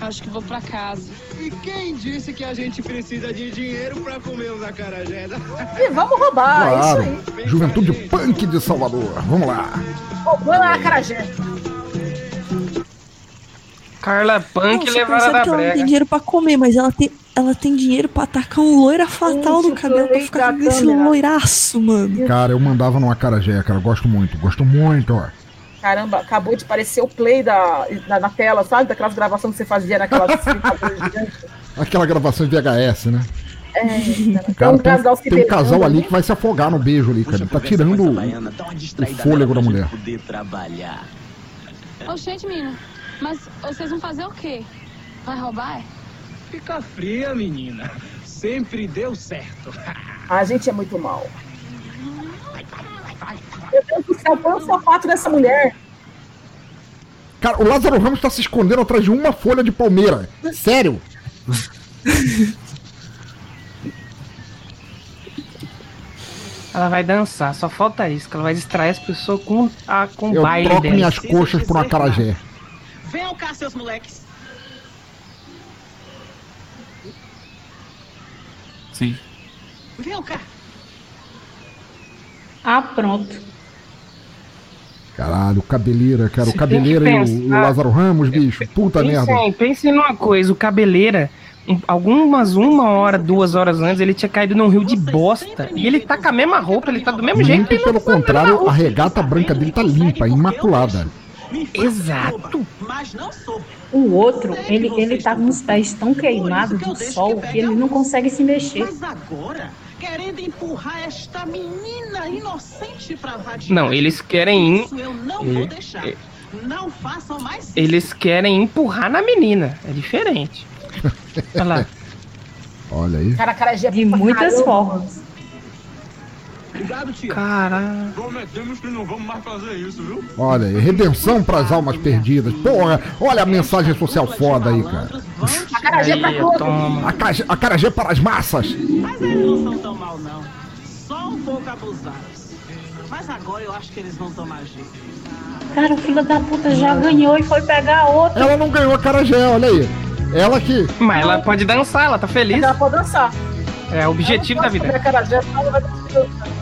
Acho que vou pra casa. E quem disse que a gente precisa de dinheiro pra comer uns acarajés? E vamos roubar, Claro. é isso aí. Juventude punk de Salvador. Vamos lá. Roubando a acarajé. Carla Punk Não, percebe da que ela não tem brega. dinheiro pra comer, mas ela tem, ela tem dinheiro pra atacar um loira fatal no cabelo pra ficar com esse loiraço, mano. Cara, eu mandava no acarajé, cara. Gosto muito, gosto muito, ó. Caramba, acabou de aparecer o play da, na, na tela, sabe? Daquelas gravações que você fazia naquelas gigantes. (laughs) Aquela gravação de VHS, né? É, tem Cara, um tem, casal tem um casal ali que vai se afogar no beijo ali, cara. Ele tá tirando o, o fôlego da mulher. poder trabalhar. Ô, gente, menina, mas vocês vão fazer o quê? Vai roubar? Fica fria, menina. Sempre deu certo. (laughs) A gente é muito mal. Meu Deus do céu, põe o sapato dessa mulher. Cara, o Lázaro Ramos tá se escondendo atrás de uma folha de palmeira. Sério? (laughs) Ela vai dançar, só falta isso, que ela vai distrair as pessoas com, a, com o Eu baile troco dela. minhas coxas por um acarajé. Venham cá, seus moleques. Sim. Venham cá. Ah, pronto. Caralho, o cabeleira, cara. O cabeleira e o, o. Lázaro Ramos, bicho. Puta merda. Pensem, pensem numa coisa, o cabeleira, um- algumas uma hora, duas horas antes, ele tinha caído num rio de bosta. E ele tá com a mesma roupa, ele tá do mesmo jeito. Muito pelo contrário, a regata branca dele tá limpa, imaculada. Exato. O outro, ele, ele tá com os pés tão queimados do sol que ele não consegue se mexer. Mas agora, querendo empurrar esta menina inocente pra vadiar. Não, eles querem. Isso eu não vou deixar. Não façam mais isso. Eles querem empurrar na menina. É diferente. (laughs) Olha lá. Olha aí. Cara, acarajé De muitas formas. Obrigado, tia. Caralho. Prometemos que não vamos mais fazer isso, viu? Olha aí. Redenção pras almas perdidas. Porra, olha a mensagem social foda aí, cara. Acarajé pra todos. Acarajé, para as massas. Mas eles não são tão mal, não. Só um pouco abusados. Mas agora eu acho que eles vão tomar jeito. Cara, o filho da puta já ganhou e foi pegar outra. Ela não ganhou acarajé, olha aí. Ela que. Mas ela pode dançar, ela tá feliz. Ela pode dançar. É o objetivo da vida. acarajé, ela vai dançar.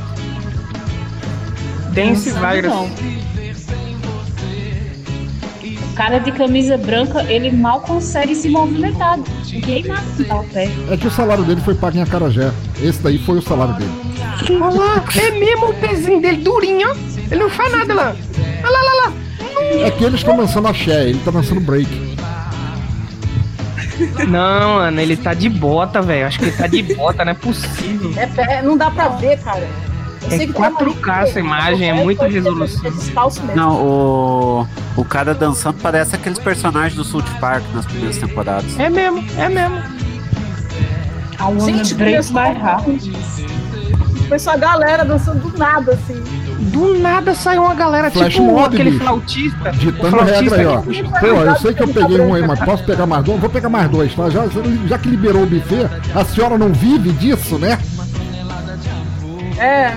Dance virus. não. O cara de camisa branca, ele mal consegue se movimentar. Que tá o pé. É que o salário dele foi pago em acarajé. Esse daí foi o salário dele. Olha lá, é mesmo o pezinho dele durinho, ó. Ele não faz nada lá. Olha lá, lá, lá. É que eles estão dançando axé, ele tá dançando break. Não, mano, ele tá de bota, velho. Acho que ele tá de bota, não é possível. É, pé, não dá pra ver, cara. Eu É sei que tem 4K uma- essa imagem, é muita resolução. É mesmo. Não, o, o cara dançando parece aqueles personagens do South Park nas primeiras temporadas. É mesmo, é mesmo. A Gente, começou- Heart. Foi só a galera dançando do nada, assim. Do nada saiu uma galera, Flash tipo mob, aquele bicho. flautista. Ditando flautista regra aí, ó. Pô, eu sei que eu peguei um aí, mas posso pegar mais dois? Vou pegar mais dois, tá? Já, já que liberou o buffet, a senhora não vive disso, né? É.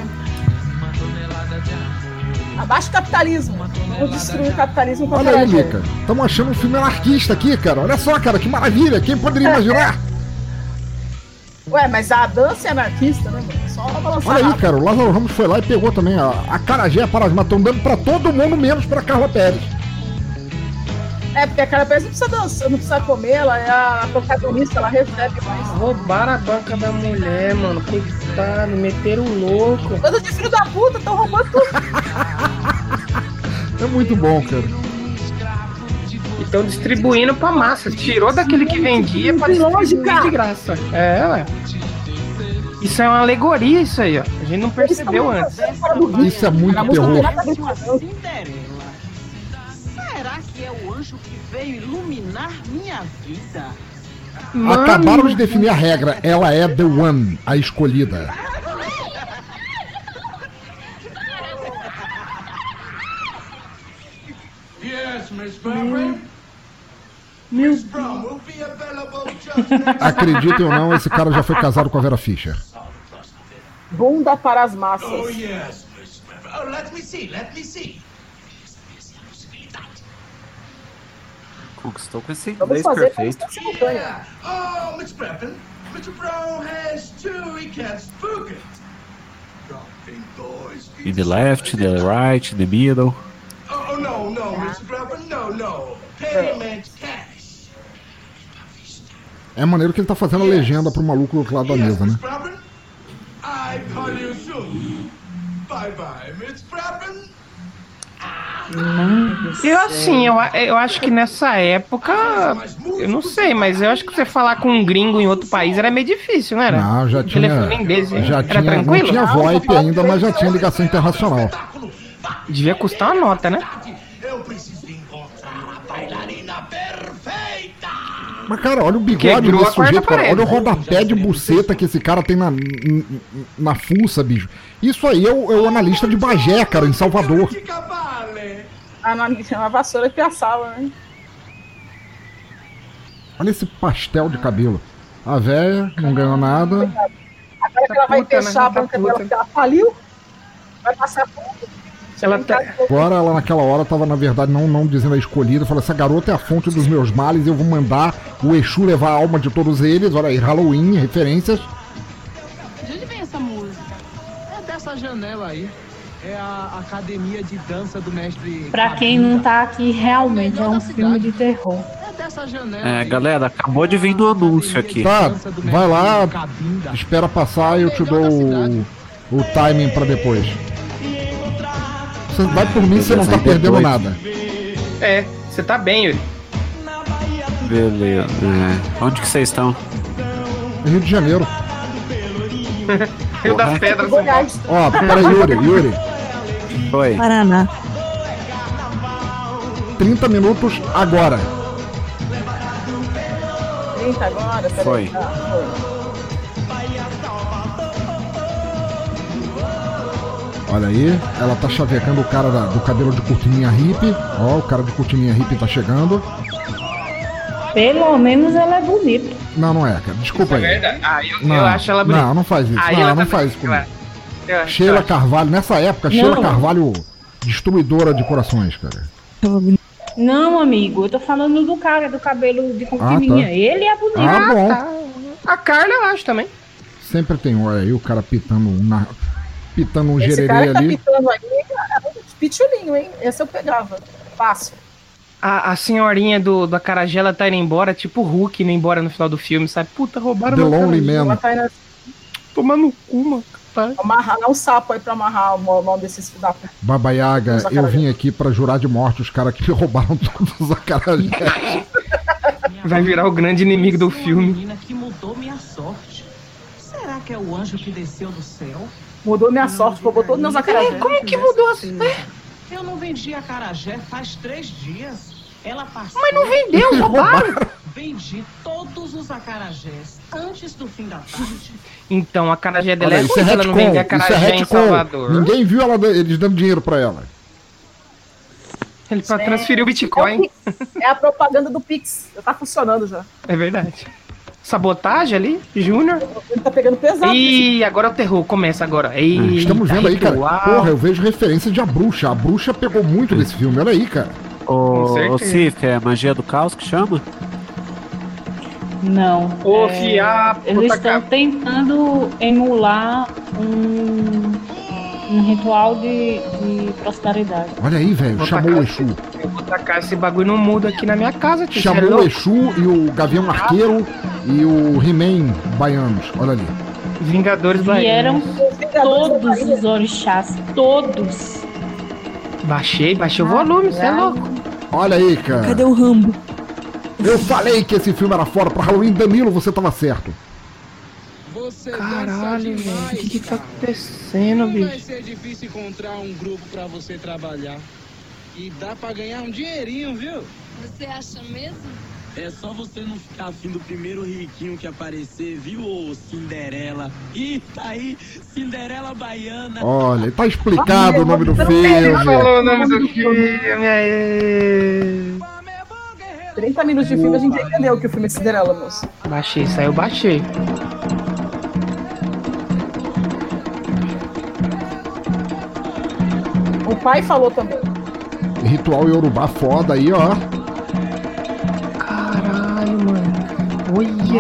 Abaixa o capitalismo. Vamos destruir o capitalismo com Olha aí. Mica. Estamos achando um filme anarquista aqui, cara. Olha só, cara, que maravilha. Quem poderia imaginar? (laughs) Ué, mas a dança é anarquista, né? mano? Só balançar Olha aí, rápido. cara. O Lázaro Ramos foi lá e pegou também a, a carajé para as Estão dando pra todo mundo, menos pra Carla Pérez. É, porque a cara não precisa dançar, não precisa comer, ela é a protagonista, ela recebe mais. Roubaram a banca da mulher, mano. Coitado, meteram o louco. Todos de filho da puta, estão roubando tudo. É muito bom, cara. E estão distribuindo pra massa. Tirou daquele que vendia pra distribuir de graça. É, ué. Isso é uma alegoria, isso aí, ó. A gente não percebeu antes. Isso é muito terror. Veio iluminar minha vida? Acabaram de definir a regra. Ela é The One, a escolhida. Yes, Miss Burberry. Miss Brown will be available just next Acreditem ou não, esse cara já foi casado com a Vera Fischer. Bunda para as massas. Oh, yes, Miss. Oh, let me see, let me see. Conquistou com esse Vamos inglês fazer perfeito. como simultâneo. Oh, Mr. Preppin, Mr. Brown has two he can't spook it. In the left, in the right, in the middle. Oh, no, no, Mr. Preppin, no, no. Payment cash. É maneiro que ele tá fazendo a legenda pro maluco do outro lado da mesa, né? I call you soon. Bye bye, Mr. Preppin. Eu assim, eu, eu acho que nessa época, eu não sei, mas eu acho que você falar com um gringo em outro país era meio difícil, não era? Não, já tinha. inglês, Já era tinha não tranquilo? tinha VoIP ainda, mas já tinha ligação internacional. Devia custar uma nota, né? Mas, cara, olha o bigode desse sujeito, cara. parede. Olha o rodapé de buceta que esse cara tem na, n- na fuça, bicho. Isso aí é o, é o analista de Bagé, cara, em Salvador. Ah, na, na vassoura que piaçava, né? Olha esse pastel de cabelo. A véia não ganhou nada. Agora que ela vai puta, né? fechar a Tá banca dela porque ela faliu, vai passar fundo. Ela tá... Agora ela naquela hora tava, na verdade, não, não dizendo a escolhida. Falou, essa garota é a fonte dos meus males, eu vou mandar o Exu levar a alma de todos eles. Olha aí, Halloween, referências. De onde vem essa música? É dessa janela aí. É a academia de dança do mestre. Pra quem não tá aqui, realmente é um filme de terror. É. É, galera, acabou de vir no anúncio aqui. Tá, vai lá, espera passar e eu te dou o, o timing pra depois. Você vai por mim, você não tá perdendo nada. É, você tá bem, Yuri. Beleza. É. Onde que vocês estão? Rio de Janeiro. (laughs) Rio das Pedras. Ó, peraí, Yuri, Yuri. Oi. Paraná. 30 minutos agora. 30 agora? Foi. Ah, foi. Olha aí, ela tá chavecando o cara da- do cabelo de cortininha hippie. Ó, o cara de cortininha hippie tá chegando. Pelo menos ela é bonita. Não, não é, cara. Desculpa aí. É verdade. Ah, eu, Não, eu acho ela bonita. não, não faz isso. Aí Não, ela não tá faz isso comigo. Sheila. Carvalho, nessa época, Não. Sheila Carvalho, destruidora de corações, cara. Não, amigo, eu tô falando do cara do cabelo de cortininha. tá. Ele é bonito. Ah, bom. tá. A Carla eu acho também. Sempre tem, olha aí, o cara pitando um, na- pitando um Esse cara que tá ali. pitando aí é um pitulinho, hein? Esse eu pegava. Fácil. A, a senhorinha do, do Acarajé, ela tá indo embora, tipo o Hulk indo embora no final do filme, sabe? Puta, roubaram The meu Lonely. Man. Ela tá indo Tomar no cu, mano. Amarrar, um sapo aí pra amarrar o mão desses da. Baba Yaga, eu vim aqui pra jurar de morte os caras que me (laughs) roubaram todos os acarajés. Vai virar o grande inimigo do filme. menina que mudou minha sorte. Será que é o anjo que desceu do céu? Mudou minha sorte, roubou todos meus acarajés. É, como que mudou assim? Eu não vendi acarajé faz três dias. Ela passou. Mas não vendeu, (laughs) roubaram. Vendi todos os acarajés antes do fim da tarde. (laughs) Então, a acarajé dela Olha, é isso é ela não vende isso é acarajé em. Salvador. Ninguém viu ela, eles dando dinheiro pra ela. Ele só transferiu o Bitcoin. É a propaganda do Pix. Já tá funcionando já. É verdade. Sabotagem ali, Júnior. Ele tá pegando pesado. Ih, agora o terror começa agora. Eita, Estamos vendo aí, cara. ritual. Porra, eu vejo referência de A Bruxa. A Bruxa pegou muito desse filme, olha aí, cara. Ô. Cif, é magia do caos que chama? Não. Ô, é, Eles estão ca- tentando emular um, um ritual de, de prosperidade. Olha aí, velho. Chamou tacar- o Exu. Eu vou tacar esse bagulho no mudo aqui na minha casa, tio. Cê é Chamou o? Exu e o Gavião Arqueiro e o He-Man baianos. Olha ali. Vingadores Vieram Baianos. todos os orixás, todos. Baixei, baixei o volume, você é louco. Olha aí, cara. Cadê o Rambo? Eu falei que esse filme era fora pra Halloween. Danilo, você tava certo. Caralho, velho. O que que tá acontecendo, Vai bicho? ser difícil encontrar um grupo pra você trabalhar. E dá pra ganhar um dinheirinho, viu? Você acha mesmo? É só você não ficar afim do primeiro riquinho que aparecer, viu, ô Cinderela? Ih, tá aí, Cinderela Baiana. Olha, tá explicado o nome do Falou filme. o nome do filme. 30 minutos de filme a gente já entendeu que o filme é Cinderela, moço. Baixei, saiu, baixei. O pai falou também. Ritual Yorubá foda aí, ó.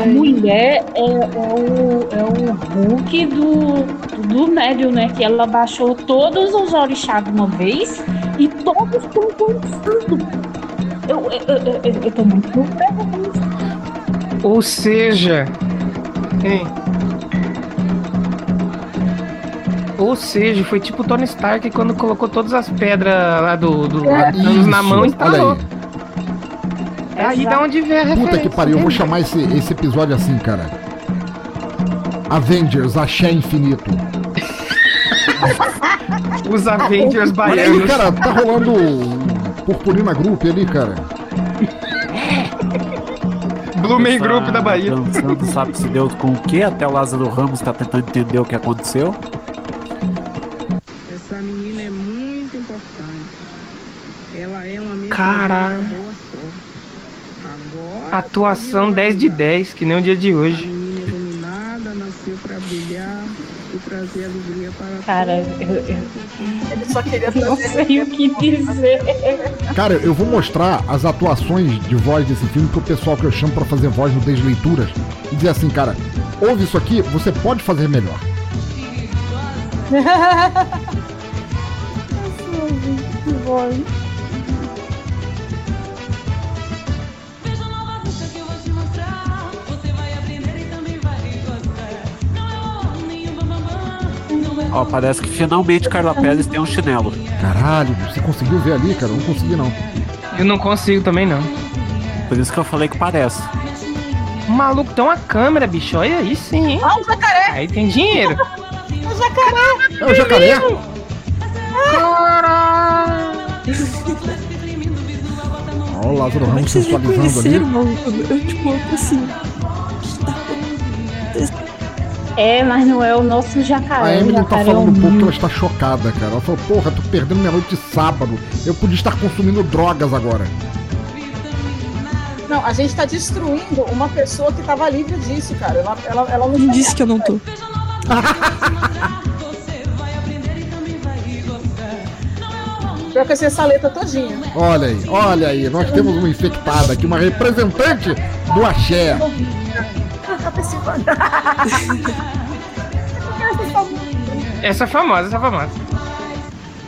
A mulher é, é o, é o Hulk do, do médio, né? Que ela baixou todos os orixás de uma vez e todos estão dançando. Eu, eu, eu, eu, eu tô muito isso. Ou seja. hein? Ou seja, foi tipo o Tony Stark quando colocou todas as pedras lá do, do É Thanos na isso, mão e olha instalou. aí. É aí da onde vem a referência. Puta que pariu, eu vou chamar esse, esse episódio assim, cara. Avengers, Axé Infinito. (laughs) Os Avengers Olha aí, baianos. cara, tá rolando Purpurina Group ali, cara. Blumen Group da Bahia. Dançando, sabe se Deus com o que? Até o Lázaro Ramos tá tentando entender o que aconteceu. Essa menina é muito importante. Ela é uma sorte. Agora, Atuação 10 de 10, que nem o dia de hoje. menina iluminada, nasceu pra brilhar e trazer alegria para Cara, eu, eu Ele só queria não sei o que dizer. Cara, eu vou mostrar as atuações de voz desse filme pro pessoal que eu chamo pra fazer voz no Desleituras e dizer assim, cara, ouve isso aqui, você pode fazer melhor. (laughs) Ó, parece que finalmente Carla Pérez tem um chinelo. Caralho, você conseguiu ver ali, cara? Eu não consegui não. Eu não consigo também, não. Por isso que eu falei que parece. O maluco tem uma câmera, bicho. Olha aí sim, hein? Ah, o jacaré! Aí tem dinheiro. (laughs) O jacaré! É o jacaré? Ó, o Lázaro Como é Ramos que vocês sensualizando ali. reconheceram, maluco? Eu, tipo, assim. É, mas não é o nosso A jacaré. o Emily tá é falando o um pouco que meu. ela está chocada, cara. Ela falou, porra, tô perdendo minha noite de sábado. Eu podia estar consumindo drogas agora. Não, a gente tá destruindo uma pessoa que tava livre disso, cara. Ela, ela, ela não Quem disse que eu não tô? Pior que eu sei essa letra todinha. Olha aí, olha aí, nós temos uma infectada aqui, uma representante do axé. (laughs) Essa é famosa, essa é famosa.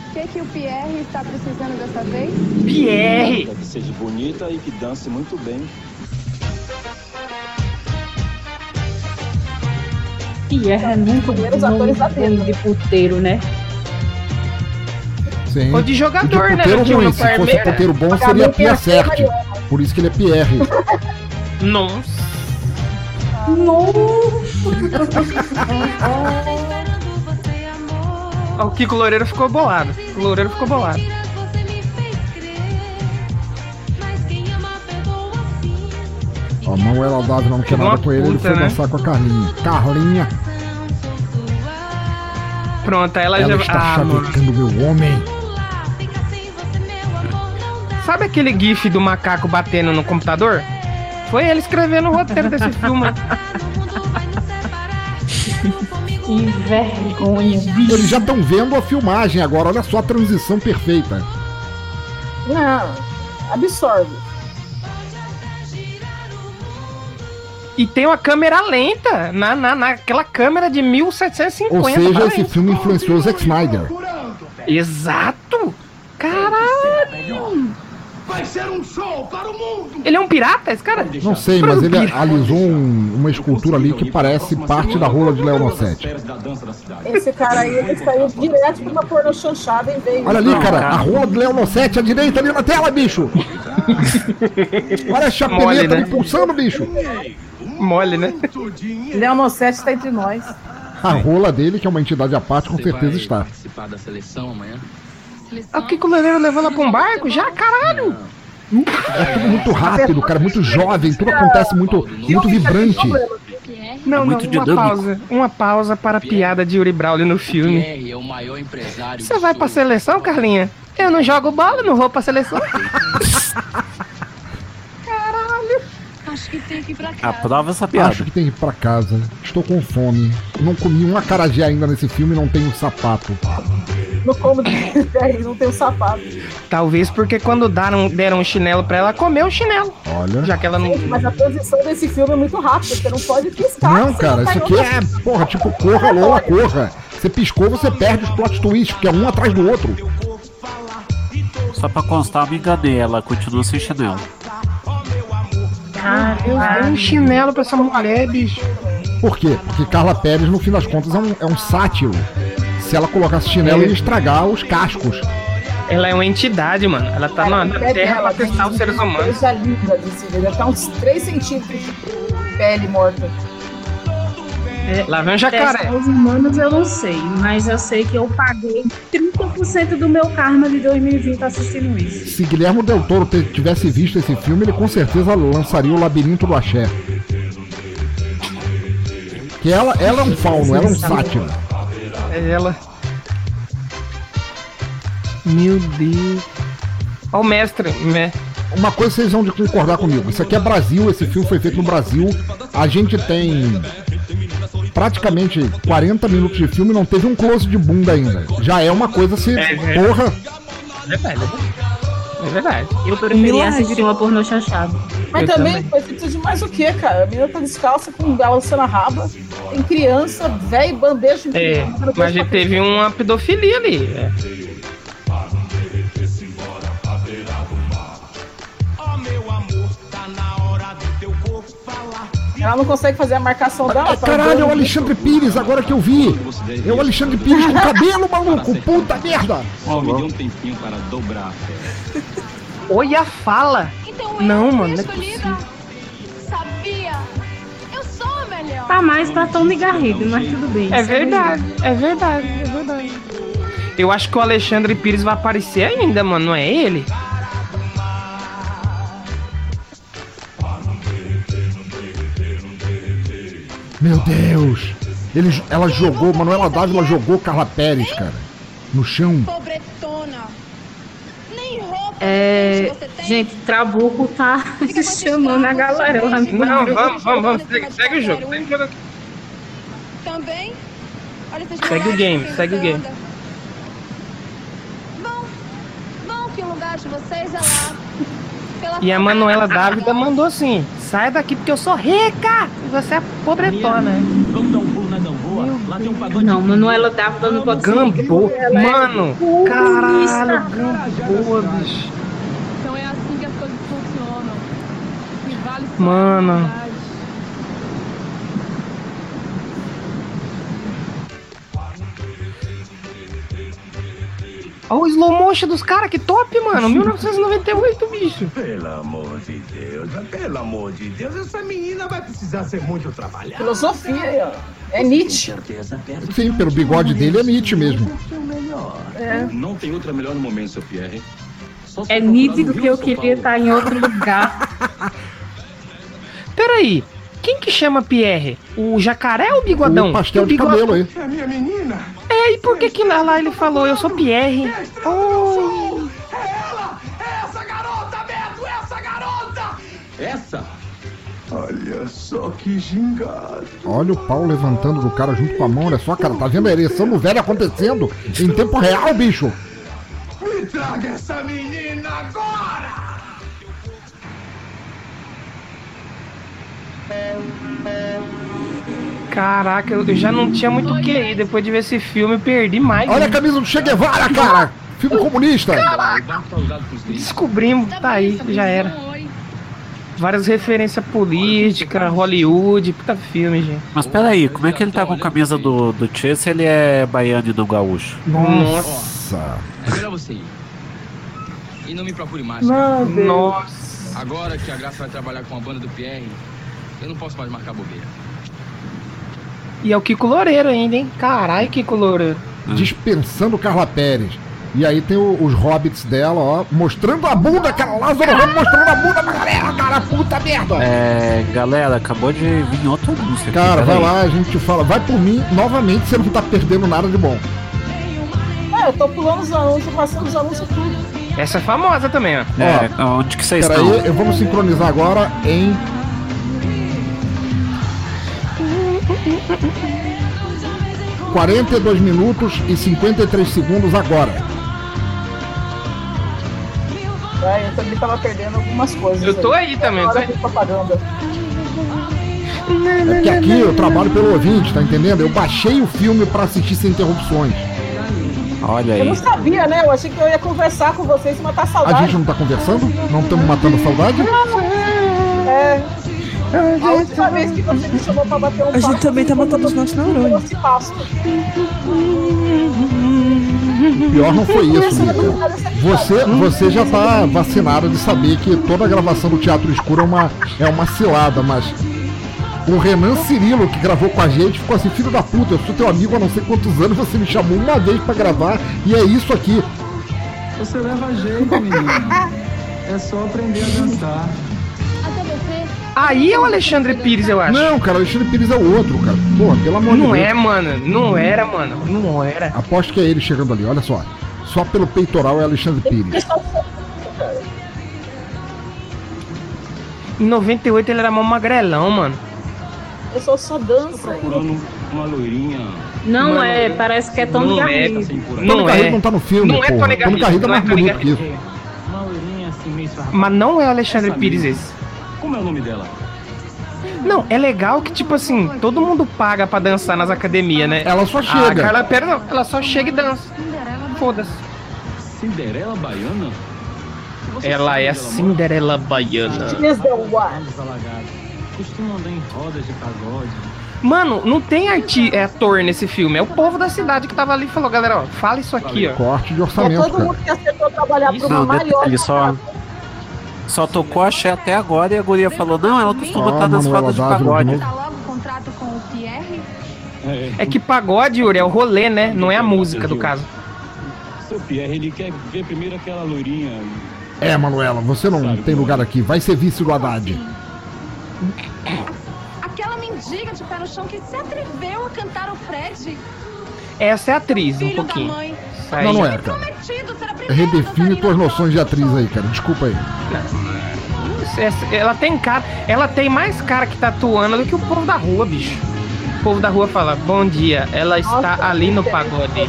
O que, que o Pierre está precisando dessa vez? Pierre! Que seja bonita e que dance muito bem. Pierre é muito Primeiros atores da de puteiro, né? Sim. Ou de jogador, E né? ruim, se fosse puteiro bom, seria Pierre. Mariana. Por isso que ele é Pierre. Nossa. (laughs) Ó, O Kiko Loureiro ficou bolado. O Loureiro ficou bolado. Ó, a Manuela Dávila não quer nada com ele, ele foi né? dançar com a Carlinha. Carlinha, Pronto, aí ela, ela já. está Ah, chavecando meu homem. Sabe aquele gif do macaco batendo no computador? Foi ele escrevendo o roteiro desse filme. (laughs) Que vergonha. Eles já estão vendo a filmagem agora, olha só a transição perfeita. Não, absorve. E tem uma câmera lenta, na, na, naquela câmera de 1750. Ou seja, esse filme influenciou o Zack Snyder. Exato! Caralho! Vai ser um show para o mundo! Ele é um pirata, esse cara? Não sei, mas ele alisou um- uma escultura ali que parece parte da rola de Leonossete. Esse cara aí, ele saiu direto de uma porno chanchada e veio. Olha ali, cara, a rola de Leonossete à direita ali na tela, bicho! Olha a chapeleta Mole, né? pulsando, bicho! Mole, né? Leonossete tá entre nós. A rola dele, que é uma entidade à parte, com certeza está. participar da seleção amanhã? Ah, O Kiko Loureiro levou ela pra um barco já? Caralho! É tudo muito rápido, cara, muito jovem, tudo acontece muito, muito vibrante. Não, muito não, uma pausa. Uma pausa para a piada de Yuri Braulio no filme. É o maior empresário. Você vai pra seleção, Carlinha? Eu não jogo bola, não vou pra seleção. (laughs) Acho que tem que ir pra casa. Aprova essa piada. Acho que tem que ir pra casa. Estou com fome. Não comi um acarajé ainda nesse filme e não tenho sapato. no cômodo dele não tem o sapato. Talvez porque quando deram, deram um chinelo pra ela, comeu o chinelo. Olha. Já que ela não. Gente, mas a transição desse filme é muito rápida, você não pode piscar. Não, cara, isso aqui é, porra, tipo, corra, Lola, corra. Você piscou, você perde os plot twists, porque é um atrás do outro. Só pra constar, eu me enganei, ela continua sem chinelo. Ah, Deus, deu um chinelo pra essa mulher, bicho. Por quê? Porque Carla Pérez, no fim das contas, é um, é um sátiro. Se ela colocasse chinelo, É. ia estragar os cascos. Ela é uma entidade, mano. Ela tá na, Terra dela pra testar os seres uma humanos. Coisa linda de se ver, deve estar uns 3 centímetros de pele morta. Lá vem um jacaré. Os humanos eu não sei, mas eu sei que eu paguei 30% do meu karma de 2020 assistindo isso. Se Guilherme Del Toro tivesse visto esse filme, ele com certeza lançaria o Labirinto do Axé. Que ela, ela é um fauno, ela é um sátiro. É ela. Meu Deus. Ó o mestre, né? Uma coisa vocês vão de concordar comigo. Isso aqui é Brasil, esse filme foi feito no Brasil. A gente tem praticamente 40 minutos de filme e não teve um close de bunda ainda. Já é uma coisa se. É, é. Porra! É verdade. É verdade. Eu preferia Milagre. assistir uma pornô chachada. Mas Eu também, foi feito de mais o que, cara? A menina tá descalça com balançando a raba, tem criança, velho, bandeja em É, mas a gente teve uma pedofilia ali. É. Ela não consegue fazer a marcação dela. tá Caralho, é o. Alexandre Pires, agora que eu vi! É o Alexandre Pires com cabelo, maluco! Puta merda! Ó, me dê um tempinho para dobrar. Olha a fala! Não, mano, não é possível. Sabia? Eu sou a melhor. Tá mais pra Tommy Garrido, mas tudo bem. É isso verdade, é verdade, é verdade. Eu acho que o Alexandre Pires vai aparecer ainda, mano, não é ele? Meu Deus! Ele, ela jogou, Manuela Dávila jogou Carla Pérez, cara. No chão. Pobretona. Nem roupa É, gente, Trabuco tá (laughs) chamando a galera lá no Não, vamos, vamos, vamos. Segue, segue o jogo, segue o jogo aqui. também. Olha Segue o game, segue o game. Bom, bom que o lugar de vocês é lá. E a Manuela Dávida mandou assim: sai daqui porque eu sou rica! E você é pobretona. Vamos dar um pulo na Gamboa? Lá tem um pagode. Não, Manuela Dávila não pode ser Gamboa, ela é mano, comunista. caralho, Gamboa, bicho. Então é assim que as coisas funcionam. Mano. Olha o slow motion dos caras, que top, mano. 1998, bicho. Pelo amor de Deus, pelo amor de Deus, essa menina vai precisar ser muito trabalhada. Filosofia aí, ó. É Nietzsche. Sim, pelo bigode dele é Nietzsche mesmo. É. Não tem outra melhor no momento, seu Pierre. É nítido que eu queria estar em outro lugar. (laughs) Peraí, quem que chama Pierre? O jacaré ou o bigodão? O pastel O de bigode- cabelo aí. É a minha menina. É, e por que que lá, lá ele falou, eu sou Pierre? É! É essa garota, Beto! Essa garota! Essa? Olha só que gingado. Olha o pau levantando do cara junto com a mão, olha só, cara, tá vendo a ereção do velho acontecendo em tempo real, bicho? Me traga essa menina agora! Caraca, eu já não tinha muito o que ir. Depois de ver esse filme, eu perdi mais. Olha a né? camisa do Che Guevara, cara! Filme comunista! Descobrimos, tá aí, já era. Várias referências políticas, Hollywood, puta filme, gente. Mas peraí, como é que ele tá com a camisa do, do Che se ele é baiano e do gaúcho? Nossa! É melhor você ir. E não me procure mais. Nossa. Agora que a Graça vai trabalhar com a banda do Pierre, eu não posso mais marcar bobeira. E é o Kiko Loureiro ainda, hein? Caralho, Kiko Loureiro. Dispensando Carla Pérez. E aí tem o- os hobbits dela, ó, mostrando a bunda, cara. Lázaro Ramos mostrando a bunda pra galera, cara. Puta merda! É, galera, acabou de vir outra música. aqui, Cara, vai peraí. lá, a gente fala. Vai por mim, novamente você não tá perdendo nada de bom. Ah, eu tô pulando os anúncios, passando os anúncios tudo. Essa é famosa também, ó. É, onde que vocês Pera estão? aí, eu vamos sincronizar agora em. 42 minutos e 53 segundos agora. É, eu também tava perdendo algumas coisas. Eu tô aí também, Hora tô propaganda. É que aqui eu trabalho pelo ouvinte, tá entendendo? Eu baixei o filme pra assistir sem interrupções. Olha Eu não sabia, né? Eu achei que eu ia conversar com vocês e matar a A saudade. gente não tá conversando? Não estamos matando saudade? É. A última vez que você me chamou pra bater um A gente também tá matando os nossos neurônios. Pior não foi isso, Lica. Você, você já tá vacinado de saber que toda a gravação do Teatro Escuro é uma, é uma cilada, mas o Renan Cirilo, que gravou com a gente, ficou assim, filho da puta, eu sou teu amigo há não sei quantos anos, você me chamou uma vez pra gravar e é isso aqui. Você leva jeito, menina. É só aprender a dançar. Aí é o Alexandre Pires, eu acho. Não, cara, o Alexandre Pires é o outro, cara. Porra, pelo amor de Não Deus. é, mano. Não era, mano. Não era. Aposto que é ele chegando ali, olha só. Só pelo peitoral é Alexandre Pires. Em 98 ele era mó magrelão, mano. Eu sou só dança. Procurando uma loirinha. Não Mano, é, parece que é Tony não é. Garrido. Tony Não Garrido é. não tá no filme, Não é porra. Tony Tony Garrido, Garrido é não é mais Tony bonito que isso. Garrido. Uma loirinha assim, meio. Mas não é o Alexandre Essa Pires menina. esse. Como é o nome dela? Não, é legal que, tipo assim, todo mundo paga pra dançar nas academias, né? Ela só A chega. Carla Pérez não, ela só chega e dança. Foda-se. Cinderela Baiana? Você Ela é a? Cinderela Baiana. Costuma andar em rodas de pagode. Mano, não tem arti é, ator nesse filme. É o povo da cidade que tava ali e falou, galera, ó, fala isso aqui, ó. Corte de É orçamento, todo cara. mundo que aceitou trabalhar pra uma Não, maior. detalhe, só, só tocou axé até agora e a guria falou, não, ela costuma estar nas Manuela rodas de pagode. novo. Tá? É que pagode, Yuri, é o rolê, né? Não é a música, do caso. Seu Pierre, ele quer ver primeiro aquela loirinha. É, Manuela, você não tem lugar aqui. Vai ser vice do Haddad. Aquela mendiga de pé no chão que se atreveu a cantar o Fred. Essa é a atriz, um Filho da pouquinho. aí. Não, não é, cara. Redefine tuas noções de atriz aí, cara. Desculpa aí. Ela tem cara. Ela tem mais cara que tá atuando do que o povo da rua, bicho. O povo da rua fala, bom dia, ela está ali no pagode.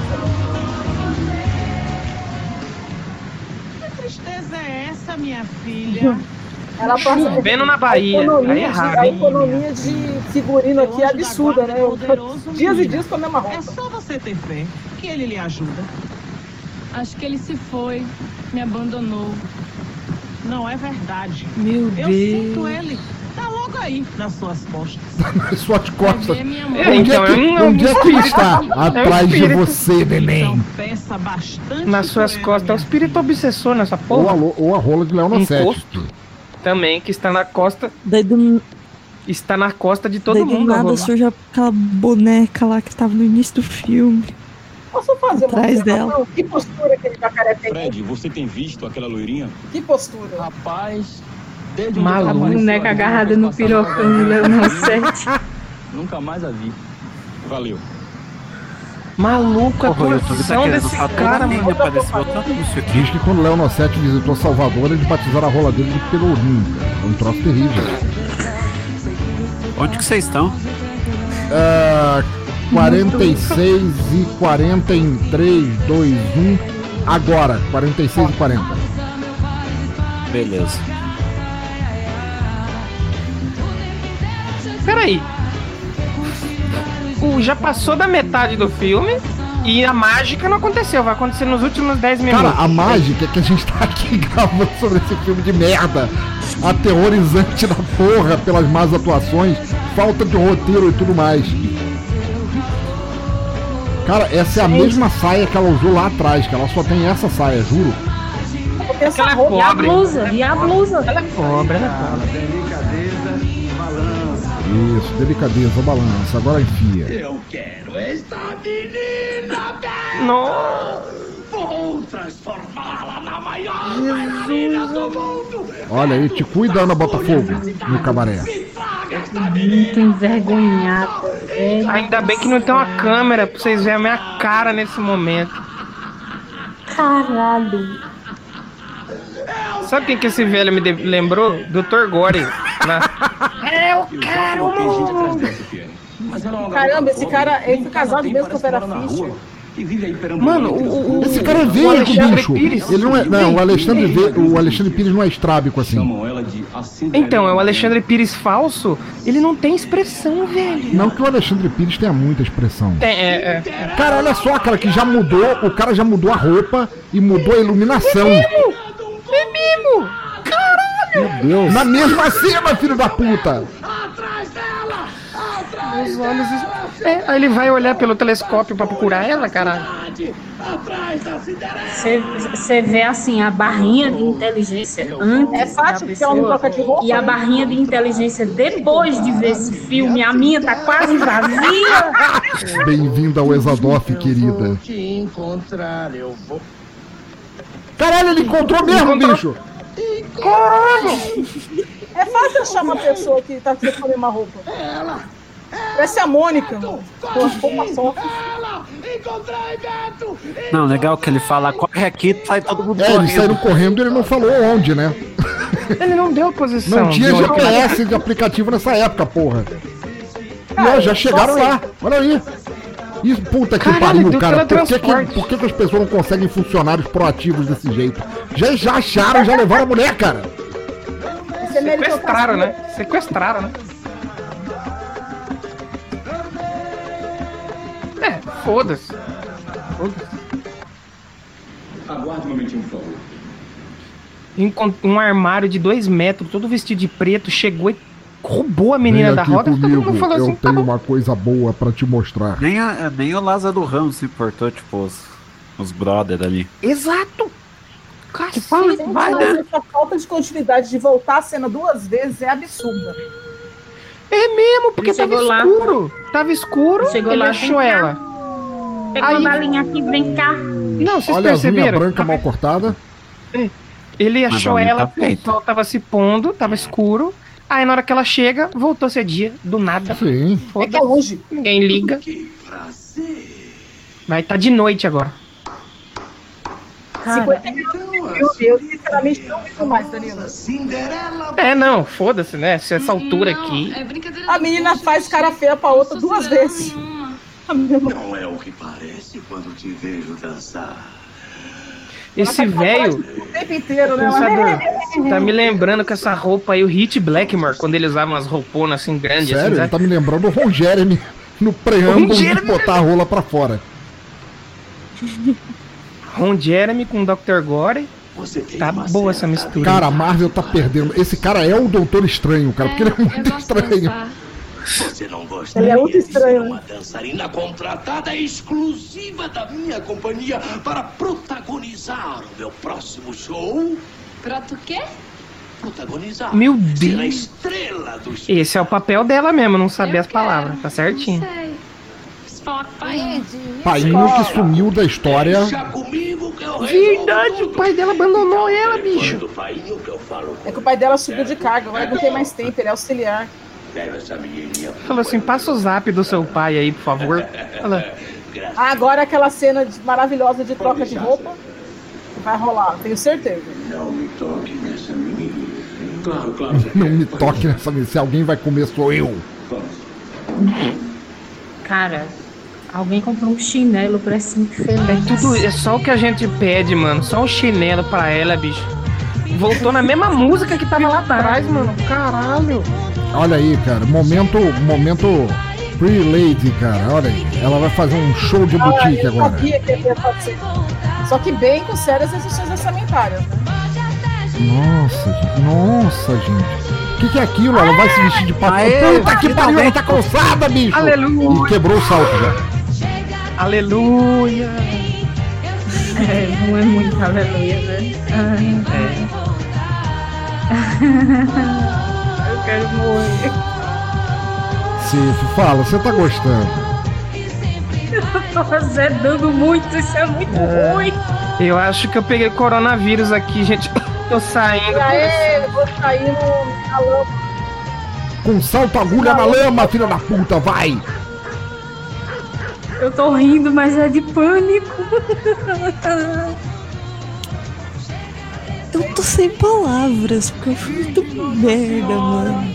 Que tristeza é essa, minha filha? (laughs) Ela passa Chovendo na Bahia. A economia, Aí é de, errado, a economia de figurino aqui é absurda, né? Eu- (laughs) dias e dias com a mesma roupa. É só você ter fé que ele lhe ajuda. Acho que ele se foi, me abandonou. Não é verdade. Meu Eu Deus. sinto ele. Tá logo aí, nas suas costas. Nas (laughs) suas costas. Onde é Então, que, é um- onde é que está? É Atrás de você, neném. Peça bastante. Nas suas costas. É o espírito obsessor nessa Ou a, porra. ou a rola de Leona Um 7. posto. Também, que está na costa. Daí do, Está na costa de todo daí do mundo. a nada surge aquela boneca lá que tava no início do filme. Posso fazer uma Atrás observação? dela. Que postura que ele jacaré tem? Fred, você tem visto aquela loirinha? Que postura? Rapaz, desde Maluco. A boneca agarrada no pirocão do Leonel 7. Nunca mais a vi. Valeu. Maluco, a Porra, o YouTube tá desse cara, toda mano. desse botar anúncio aqui. Diz que quando Leona 7 visitou Salvador, eles batizaram a rola dele de pelourinho, cara. É um troço terrível. Onde que vocês estão? Ah, 46 e 43, 2, 1. Agora, 46 e 40. Beleza. Peraí. O, já passou da metade do filme e a mágica não aconteceu. Vai acontecer nos últimos 10 minutos. Cara, a mágica é que a gente tá aqui (laughs) gravando sobre esse filme de merda, aterrorizante da porra pelas más atuações, falta de roteiro e tudo mais. Cara, essa é a mesma saia que ela usou lá atrás, que ela só tem essa saia, juro. Essa ela é roupa. E a pobre. blusa? E a blusa? Ela é pobre, ela é pobre. Delicadeza balança. Isso, delicadeza, balança, agora enfia. Eu quero esta menina! Nossa. Vou transformá-la na maior bailarina do mundo! Olha aí, te cuida, Ana Botafogo, no cabaré. Muito envergonhada. velho. Ainda bem que não tem uma câmera pra vocês verem a minha cara nesse momento. Caralho. Sabe quem que esse velho me lembrou? Dr. Gore. Na... (laughs) Eu quero. Mas ela é Caramba, esse cara, ele foi casa casado mesmo com parece Vera Fischer. Mano, o- ruas. Esse cara é O veigo, Alexandre bicho. Pires. Ele não é, não, o Alexandre, Ve- o Alexandre Pires não é estrábico assim. Então, é o. Alexandre Pires falso. Ele não tem expressão, velho. Não que o Alexandre Pires tenha muita expressão. Tem, é, é. Cara, olha só, cara, que já mudou, o cara já mudou a roupa e mudou a iluminação. É mesmo! Caralho! Meu Deus. Na mesma cena, filho da puta. Os olhos. É, aí ele vai olhar pelo telescópio pra procurar ela, caralho. Você vê assim a barrinha de inteligência antes É fácil porque ela não pessoa troca de roupa, e a né? barrinha de inteligência depois de ver esse filme. A minha tá quase vazia. (laughs) Bem-vinda ao Exadoff, querida. te encontrar, eu vou. Caralho, ele encontrou mesmo, bicho. É fácil achar uma pessoa que tá querendo comer uma roupa. Ela, Parece a Mônica, mano. Com a! Não, legal que ele fala, corre aqui, sai todo mundo É, eles correndo. saíram correndo e ele não falou onde, né? Ele não deu posição. Não tinha GPS de aplicativo nessa época, porra. E ó, já chegaram só lá. Olha aí. E puta que Caralho, pariu, cara. Por que, que, por que, que as pessoas não conseguem funcionários proativos desse jeito? Já, já acharam, já levaram a mulher, cara. Isso é Sequestraram, né? Sequestraram, né? É, foda-se. Foda-se. Aguarde um momentinho, por favor. Um armário de dois metros, todo vestido de preto, chegou e roubou a menina da roda. Todo comigo, mundo falou eu assim: tá tenho bom. uma coisa boa pra te mostrar. Nem, a, nem o Lázaro Ramos se importou, tipo, os, os brother ali. Exato! Cacete, Gente, vai, mas né? essa falta de continuidade de voltar a cena duas vezes é absurda. É mesmo, porque Ele tava lá. escuro. Tava escuro, Chegou ele lá, achou ela. Pegou Aí- a balinha aqui, vem cá. Não, vocês Olha perceberam? branca mal cortada. Ele Mas achou ela, tá o sol tava se pondo, tava escuro. Aí na hora que ela chega, voltou a ser dia, do nada. Sim. É que é longe. ninguém liga. Vai tá de noite agora. Cara, 50 minutos de filme, eu sinceramente não mais, Danilo. É, não, foda-se, né? Se essa altura Não, aqui. É. A menina faz cara feia pra outra duas vezes. Não é o que parece quando te vejo dançar. Esse tá velho. O tempo inteiro, né? (laughs) Tá me lembrando com essa roupa aí, o Hit Blackmore, quando ele usava umas rouponas assim grandes, Sério, assim, ele sabe? tá me lembrando o Ron Jeremy no preâmbulo Ron de Jeremy. botar a rola pra fora. (laughs) Ron Jeremy com Dr. Gore. Tá boa essa mistura. Cara, a Marvel tá perdendo. Esse cara é o Doutor Estranho, cara, porque ele é muito estranho. Você não Ele gostaria é muito de estranho, uma dançarina contratada exclusiva da minha companhia para protagonizar o meu próximo show? Pronto o quê? Protagonizar. Meu Deus. estrela do show. Esse é o papel dela mesmo, não saber Eu as palavras, quero. tá certinho. Não sei. Painho que sumiu da história. Verdade, o pai dela abandonou ela, tudo. bicho. Do painho que eu falo com É que o pai dela subiu de carga, agora não tem mais tempo, ele é auxiliar. Essa. Falou assim, passa o zap do seu pai aí, por favor. Fala, Ah, agora aquela cena de- maravilhosa de troca de roupa vai rolar, tenho certeza. Não me toque nessa menina. Claro, claro. (laughs) Não me toque nessa mesa. Se alguém vai comer, sou eu. cara, alguém comprou um chinelo pra esse infeliz. é tudo, é só o que a gente pede, mano. Só um chinelo pra ela, bicho. Voltou na mesma música que tava lá atrás, mano. Caralho. Olha aí, cara. Momento. Momento. Pretty Lady, cara. Olha aí. Ela vai fazer um show de Ah, boutique eu agora. sabia que ia fazer. Só que bem com sérias exceções orçamentárias. Né? Nossa, gente. Nossa, gente. O que, que é aquilo? Ela vai se vestir de pato. Aê, Puta que pariu, ela tá calçada, bicho! Aleluia. E quebrou o salto já. Aleluia. É, não é muito aleluia, né? Ai. Eu (laughs) quero morrer. Cif, fala, você tá gostando? (laughs) Eu tô azedando muito, isso é muito ruim. Eu acho que eu peguei coronavírus aqui, gente. (laughs) Tô saindo. Eu vou sair no, na lama. Com salto agulha na lama, filha da puta, vai! Eu tô rindo, mas é de pânico. (laughs) Eu tô sem palavras, porque eu fui muito merda, mano.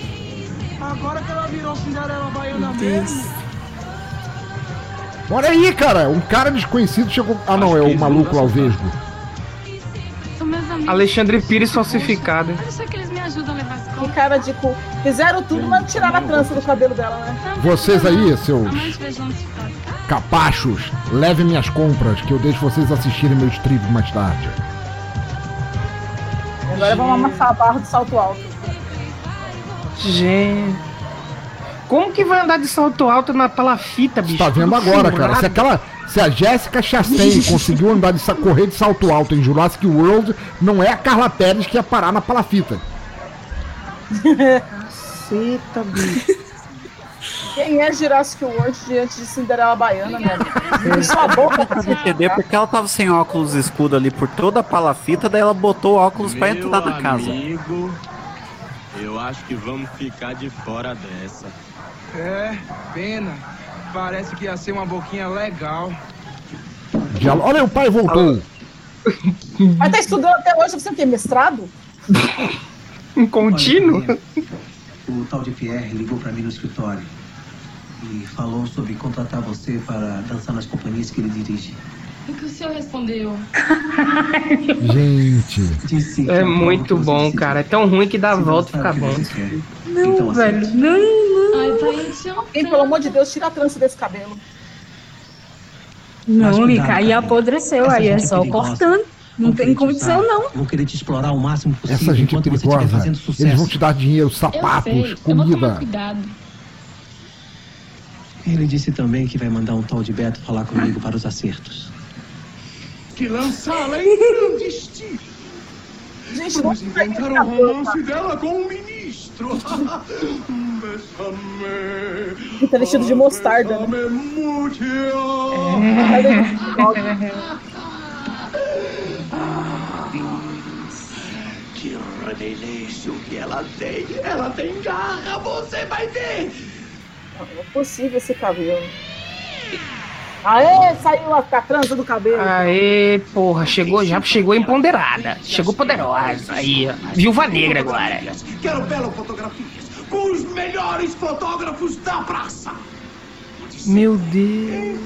Agora que ela virou Cinderela Baiana mesmo. Olha aí, cara, um cara desconhecido chegou. Ah, não, é o maluco lá, o Vesgo. Alexandre Pires falsificado. Eu sei que eles me ajudam a levar as Que compras. cara de cu. Fizeram tudo, mas tiraram a trança do cabelo dela, né? Vocês aí, seus faz. capachos, levem minhas compras, que eu deixo vocês assistirem meu strip mais tarde. Agora vamos amassar a barra do salto alto. Gente. Como que vai andar de salto alto na palafita, bicho? Tá vendo agora, cara? Se aquela. Se a Jéssica Chastain (laughs) conseguiu andar de sa- correr de salto alto em Jurassic World, não é a Carla Pérez que ia parar na palafita. Caceta, bicho. Quem é Jurassic World diante de Cinderela Baiana, amigo? Sua boca Pra me entender porque ela tava sem óculos escuro ali por toda a palafita, daí ela botou o óculos pra Meu entrar na casa. amigo, eu acho que vamos ficar de fora dessa. É, pena. Parece que ia ser uma boquinha legal. Diálogo. Olha, o pai voltou. Mas tá estudando até hoje, você tem mestrado? Um (laughs) contínuo? O tal de Pierre ligou pra mim no escritório e falou sobre contratar você para dançar nas companhias que ele dirige. O que o senhor respondeu? Gente. É muito bom, cara. É tão ruim que dá a volta e fica bom. Não, Então, velho, não, não. Ai, pai, eu te amo. Hein, pelo amor de Deus, tira a trança desse cabelo. Não, Mica, aí apodreceu, Essa aí é gente só perigosa. cortando. Não Vão tem condição, usar, não. Vão querer te explorar o máximo possível Essa gente é perigosa. fazendo sucesso. Eles vão te dar dinheiro, Eu sei. sapatos, Eu vou tomar comida. cuidado. Ele disse também que vai mandar um tal de Beto falar comigo para os acertos. Que lançá-la em grande estilo. Gente, Vamos inventar o romance dela com o ministro. (laughs) Ele tá vestido de mostarda, né? (laughs) Que reveleixo que ela tem. Ela tem garra, você vai ver. Não é possível esse cabelo. Aê, saiu a, a trança do cabelo. Aê, porra, chegou já, chegou empoderada. Chegou poderosa. Aí, ó. Viúva negra agora. Quero belas fotografias com os melhores fotógrafos da praça. Meu Deus.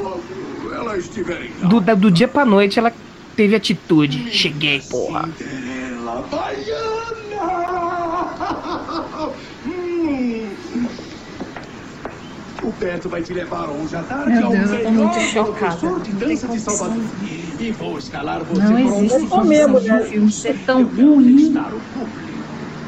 Do, do dia pra noite ela teve atitude. Cheguei, porra. Cinderela Baiana. Hum. O Beto vai te levar hoje à tarde Meu ao Deus, eu tô melhor muito chocada. professor de dança de. Salvador. E vou escalar você Não para um existe tô mesmo, de um né? filme ser tão ruim.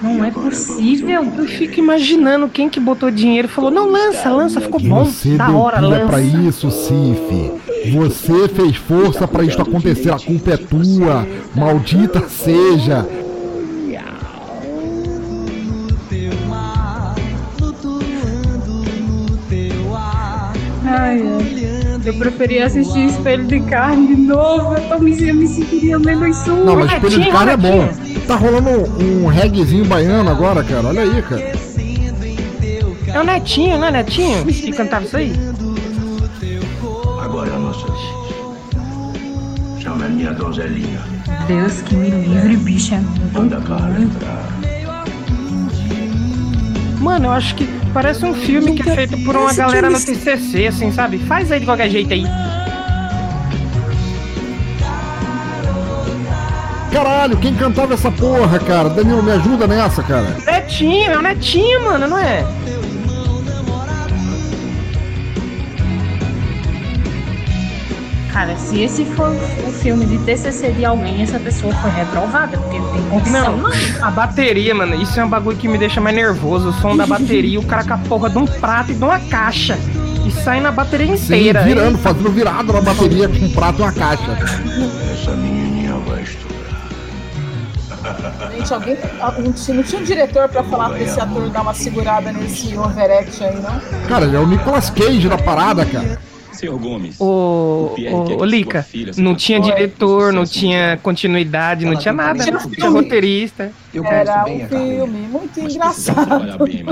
Não é possível. Eu fico imaginando quem que botou dinheiro e falou: não, lança, lança, ficou bom. Você Da hora, lança. pra isso, Sif. Você fez força pra isto acontecer. A culpa é tua. Maldita seja. Eu preferia assistir Espelho de Carne de novo. Eu, tô me, eu me sentiria menos sua. Não, mas espelho de carne é bom. Tá rolando um, um reggaezinho baiano agora, cara. Olha aí, cara. É o Netinho, né, Netinho? Que cantava isso aí? Agora é a nossa vez. Chama a minha donzelinha. Deus que me livre, bicha. Manda a Carla entrar. Mano, eu acho que parece um filme que é feito por uma galera no TCC, assim, sabe? Faz aí de qualquer jeito aí. Caralho, quem cantava essa porra, cara? Danilo, me ajuda nessa, cara. Netinho, é o Netinho, mano, não é? Cara, se esse for o filme de TCC de alguém, essa pessoa foi reprovada, porque não tem condição, Não, não. a bateria, mano, isso é um bagulho que me deixa mais nervoso. O som da bateria, o cara com a porra de um prato e de uma caixa. E sai na bateria Sim, inteira. virando, fazendo virado na bateria com um prato e uma caixa. Essa menininha vai. Gente, alguém. Não tinha, não tinha um diretor pra falar pra esse ator dar uma segurada nesse overact aí, não? Cara, ele é o Nicolas Cage da parada, cara. Senhor Gomes. Pierre ô, quer que ô, Lica, filha não tinha diretor, não sucesso tinha continuidade, não tinha nada, não tinha roteirista. Eu Era bem um filme muito engraçado. bem.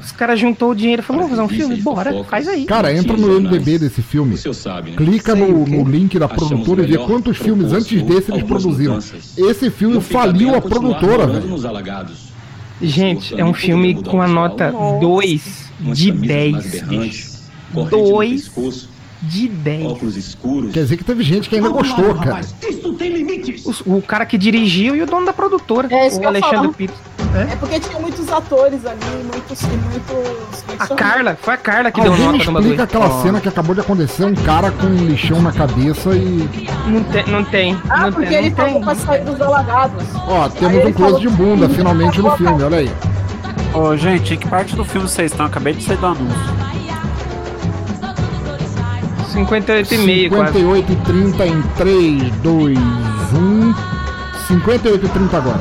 Os caras juntou o dinheiro e falou, vamos fazer um filme? Bora, faz aí. Cara, entra no MDB desse filme. O sabe, né? Clica no, o no link da Achamos produtora e vê quantos filmes antes desse eles produziram. Esse filme faliu a produtora, velho. Gente, é um filme com a nota 2 de 10. 2 de 10. Óculos escuros. Quer dizer que teve gente que ainda gostou, cara. Isso tem limites. O, o cara que dirigiu e o dono da produtora, É o Alexandre falar. Pito. É porque tinha muitos atores ali, muitos. e muitos A Carla, foi a Carla que deu Alguém me nota no explica aquela cena que acabou de acontecer, um cara com um lixão na cabeça e... Não tem, não tem. Ah, não porque tem, ele tem. pra sair dos alagados. Ó, temos um close de bunda, finalmente, no filme, olha aí. Ô, gente, em que parte do filme vocês estão? Acabei de sair do anúncio. 58,5 quase. 58 e 30 em 3, 2, 1... 58 e 30 agora.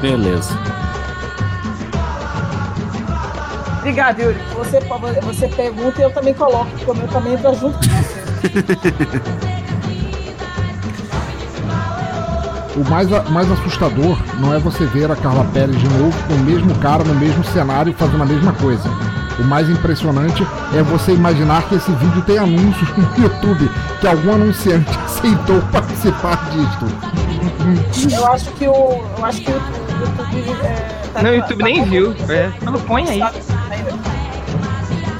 Beleza. Obrigado, Yuri. Você, você pergunta e eu também coloco, porque o meu também entra junto com você. (laughs) O mais, mais assustador não é você ver a Carla Pérez de novo com o mesmo cara no mesmo cenário fazendo a mesma coisa. O mais impressionante é você imaginar que esse vídeo tem anúncios no (laughs) YouTube, que algum anunciante (laughs) aceitou participar disto. Eu acho que o. Eu acho que o YouTube. É, tá- Não, o YouTube nem viu. É, não põe aí.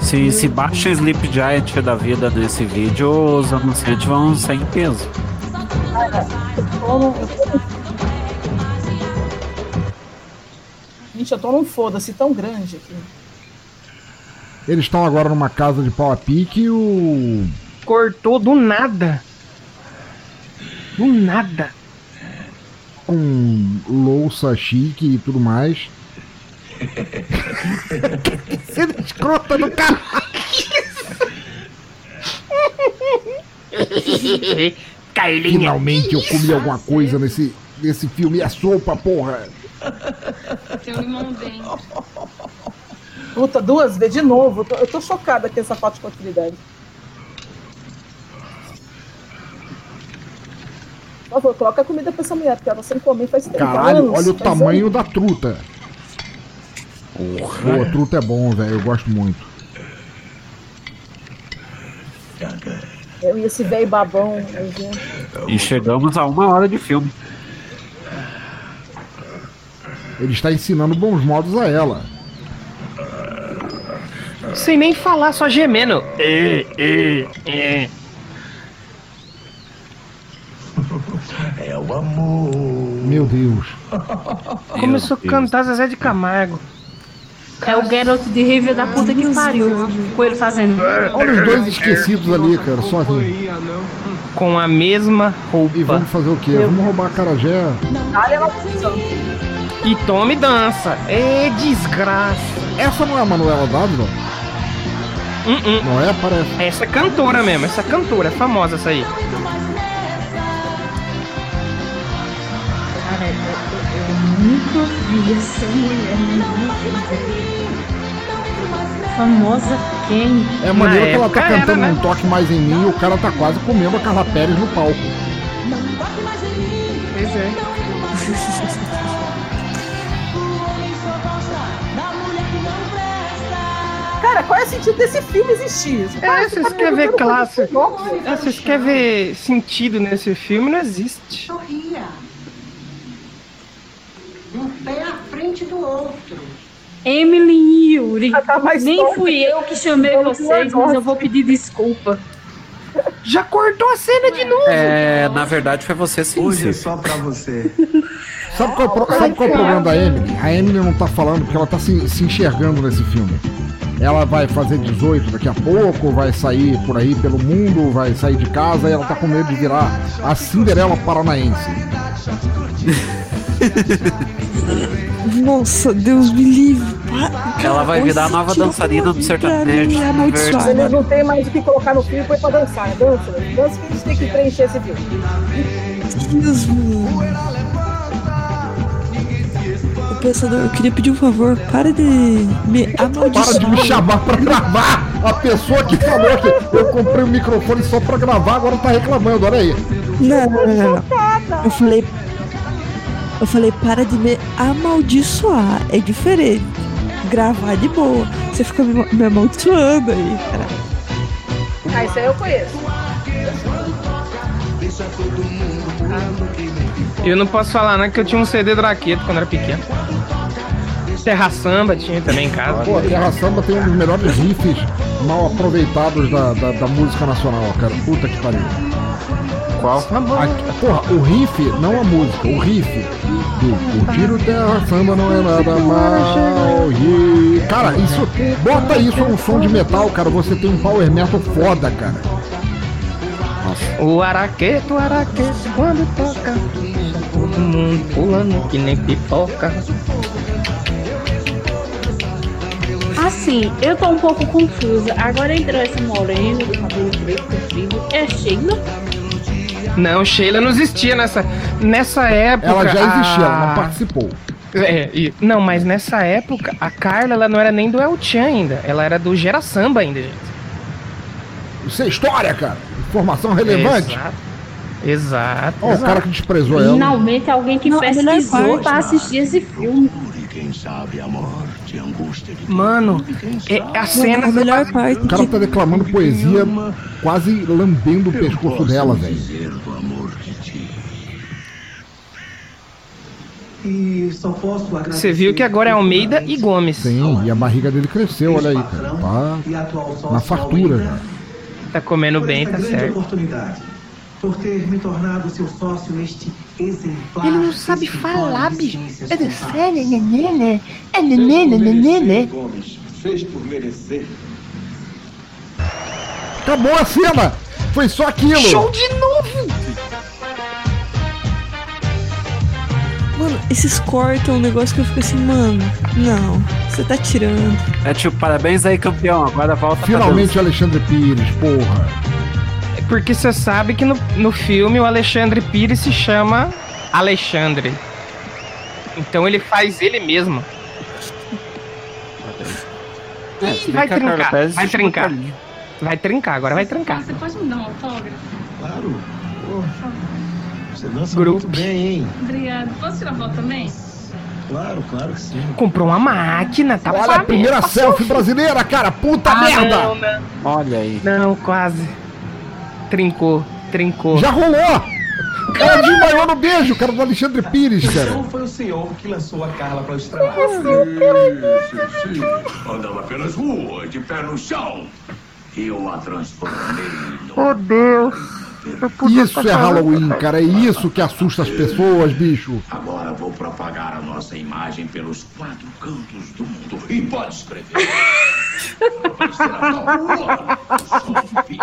Se, se baixa Sleep Giant da vida nesse vídeo, os anunciantes vão sair em peso. Cara, Gente, eu tô num foda-se tão grande aqui. Eles estão agora numa casa de pau a pique e o. Cortou do nada. Do nada. com louça chique e tudo mais. (laughs) Cena escrota do caralho. Finalmente eu comi alguma coisa nesse, nesse filme. É sopa, porra. Tem um limão dentro. Puta, duas vezes de novo. Eu tô, eu tô chocada com essa falta de continuidade. Por favor, coloca a comida pra essa mulher, porque ela sem comer faz tempo. Caralho, anos, olha o tamanho anos. da truta. Pô, truta é bom, velho. Eu gosto muito. Eu e esse velho babão. gente. E chegamos a uma hora de filme. Ele está ensinando bons modos a ela. Sem nem falar, só gemendo. É, é, é. É o amor. Meu Deus. Começou a cantar Zezé de Camargo. É o garoto de River da puta que pariu. Com ele fazendo. Olha os dois esquecidos ali, cara, sozinho. Com a mesma roupa. E vamos fazer o quê? Vamos roubar a Carajé. Olha dançando. E tome dança. É desgraça. Essa não é a Manuela Dávila? Uh-uh. Não é? Parece. Essa é cantora mesmo, essa é cantora, é famosa essa aí. Cara, eu, nunca vi essa mulher. Famosa quem? É maneiro que ela tá época era, cantando né? um toque mais em mim e o cara tá quase comendo a Carla Pérez no palco. Pois é. Cara, qual é o sentido desse filme existir? É, vocês tá querem ver classe. pra gente, É, vocês querem ver sentido nesse filme? Não existe. Sorria. Um pé à frente do outro. Emily e Yuri. tá mais Nem fui eu que chamei vocês, mas eu vou pedir desculpa. Já cortou a cena de novo. É, na verdade foi você sim. Hoje é só pra você. (laughs) Sabe qual, é sabe qual é o problema da Emily? A Emily não tá falando porque ela tá se, se enxergando nesse filme. Ela vai fazer 18 daqui a pouco, vai sair por aí pelo mundo, vai sair de casa e ela tá com medo de virar a Cinderela paranaense. (laughs) Nossa, Deus me livre. Ela vai virar a nova dançarina do sertanejo. Eles não tem mais o que colocar no filme, foi pra dançar. É dança. Dança que a gente tem que preencher esse filme. Deus me livre. Ô, pensador, eu queria pedir um favor. Para de me amaldiçoar. Para de me chamar pra gravar! A pessoa que falou que eu comprei o microfone só pra gravar agora tá reclamando, olha aí. Não, não, não, não. Eu falei. Eu falei, para de me amaldiçoar. É diferente. Gravar de boa. Você fica me, me amaldiçoando aí, cara. Ah, isso aí eu conheço. Eu não posso falar, não, que eu tinha um CD do Raqueto quando era pequeno. Terra Samba tinha também em casa. Pô, a Terra Samba tem um dos melhores riffs mal aproveitados da, da, da música nacional, cara. Puta que pariu. Qual? A- porra, o riff, não a música, o riff do O Tiro Terra Samba não é nada mal. E, cara, isso. Bota isso num som de metal, cara. Você tem um power metal foda, cara. O araqueto, o araqueto, quando toca, todo mundo pulando que nem pipoca. Assim, eu tô um pouco confusa. Agora entrou essa morena do cabelo preto comprido. É Sheila? Não, Sheila não existia nessa, nessa época. Ela já existia, ela não a- participou. É, e- não, mas nessa época, a Carla ela não era nem do El Chan ainda. Ela era do Gera Samba ainda, gente. Isso é história, cara. Informação relevante. Exato. Exato. Ó, o cara que desprezou ela. Finalmente alguém que Não, melhor pesquisou pra assistir esse filme. Quem sabe a morte, a angústia de Mano, é a cena. a melhor parte O cara tá declamando poesia quase lambendo o pescoço dela, velho. Você viu que agora é Almeida e Gomes. Sim, e a barriga dele cresceu, olha aí, cara. Tá na fartura já. Tá comendo bem, tá certo. Por ter me tornado seu sócio neste exemplar. Ele não sabe falar, de bicho. É contábeis. sério, nenê, é nenê, nenê, nenê. Gomes, fez por merecer. Acabou a cena! Foi só aquilo! Show de novo! Mano, esses cortam um negócio que eu fico assim, mano, não, você tá tirando. É tipo, parabéns aí, campeão. Agora volta pra Finalmente Alexandre Pires, porra. Porque você sabe que no, no filme o Alexandre Pires se chama Alexandre. Então ele faz ele mesmo. É, Ih, vai trincar, Pérez vai trincar. Vai trincar, agora vai trincar. Você pode me dar um autógrafo? Claro. Você dança Grupo. muito bem, hein? Obrigada. Posso tirar foto também? Claro, claro que sim. Comprou uma máquina, tá Olha a primeira selfie brasileira, cara! Puta Ah, merda! Não, não, Olha aí. não, quase. Trincou, trincou. Já rolou! Cara desmaiou no beijo, cara do Alexandre Pires, cara. Então foi o senhor que lançou a Carla para o estrada. Sim, sim. Andava pelas ruas, de pé no chão. E eu a transformei no Oh, Deus. Isso é Halloween, cara. É isso que assusta as pessoas, bicho. Agora vou propagar a nossa imagem pelos quatro cantos do mundo. E pode escrever. (laughs)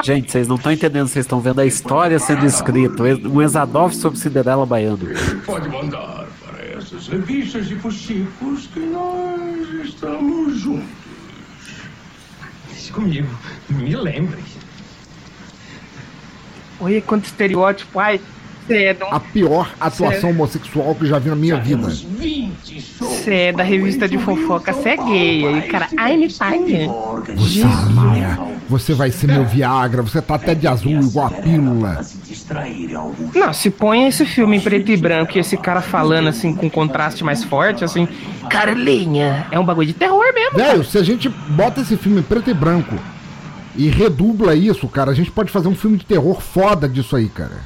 Gente, vocês não estão entendendo, vocês estão vendo a história sendo escrita. Um Exadoff sobre Cinderela Baiano. Pode mandar para essas revistas de fuxicos que nós estamos juntos. Deixe comigo. Me lembre. Olha quanto estereótipo. Ai, você é, A pior atuação homossexual que eu já vi na minha vida. Você é da revista de fofoca, você é gay. Aí, cara, ai, me pague. Você, Maia, você vai ser meu Viagra, você tá até de azul igual a pílula. Não, se põe esse filme em preto e branco e esse cara falando assim com contraste mais forte, assim, Carlinha, é um bagulho de terror mesmo. Velho, se a gente bota esse filme em preto e branco e redubla isso, cara, a gente pode fazer um filme de terror foda disso aí, cara.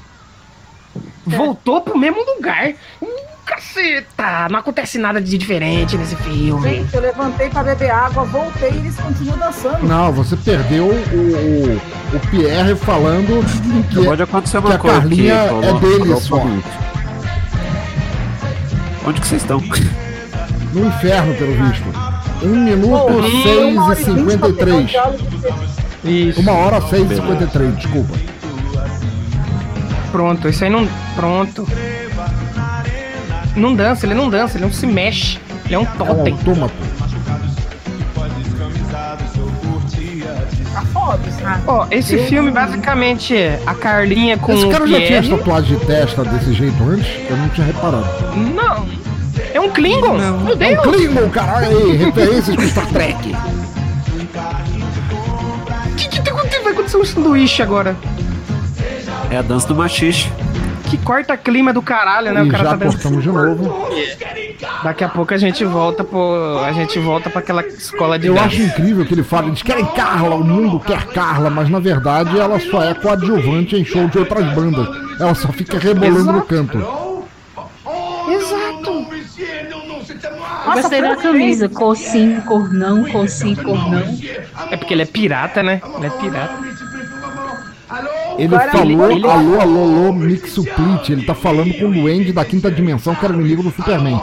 Voltou pro mesmo lugar. Hum, caceta, não acontece nada de diferente nesse filme. Gente, eu levantei pra beber água, voltei e eles continuam dançando. Não, você perdeu o, o, o Pierre falando que, Pode acontecer que uma a coisa Carlinha aqui, é dele só. Onde que vocês estão? No inferno, pelo visto. 1 minuto Pô, 6 uma hora e e vinte pra pegar o 53. Isso. Uma hora 6 e 53, desculpa. Pronto, isso aí não. Pronto. Não dança, ele não dança, ele não se mexe. Ele é um É um totem. autômato. Ó, esse filme basicamente é a Carlinha com Esse o cara já tinha Pierre. tatuagem de testa desse jeito antes? Eu não tinha reparado. Não. É um Klingon. Meu É um Deus. Klingon, caralho aí, referências com Star Trek. O que, que tá acontecendo? Vai acontecer um sanduíche agora. É a dança do machixe. Que corta clima do caralho, né? E o cara já tá cortamos de novo. Daqui a pouco a gente volta pro. A gente volta pra aquela escola de Eu dança. acho incrível que ele fala, eles querem Carla, o mundo quer Carla, mas na verdade ela só é coadjuvante em show de outras bandas. Ela só fica rebolando no Exato. Eu gostei da camisa. Cor sim, cor não, cor sim, cor não. É porque ele é pirata, né? Ele é pirata. Ele Agora, falou ele- alô, alô, alô, Mix Suplit. Ele tá falando com o Duende da quinta dimensão, que era inimigo do Superman.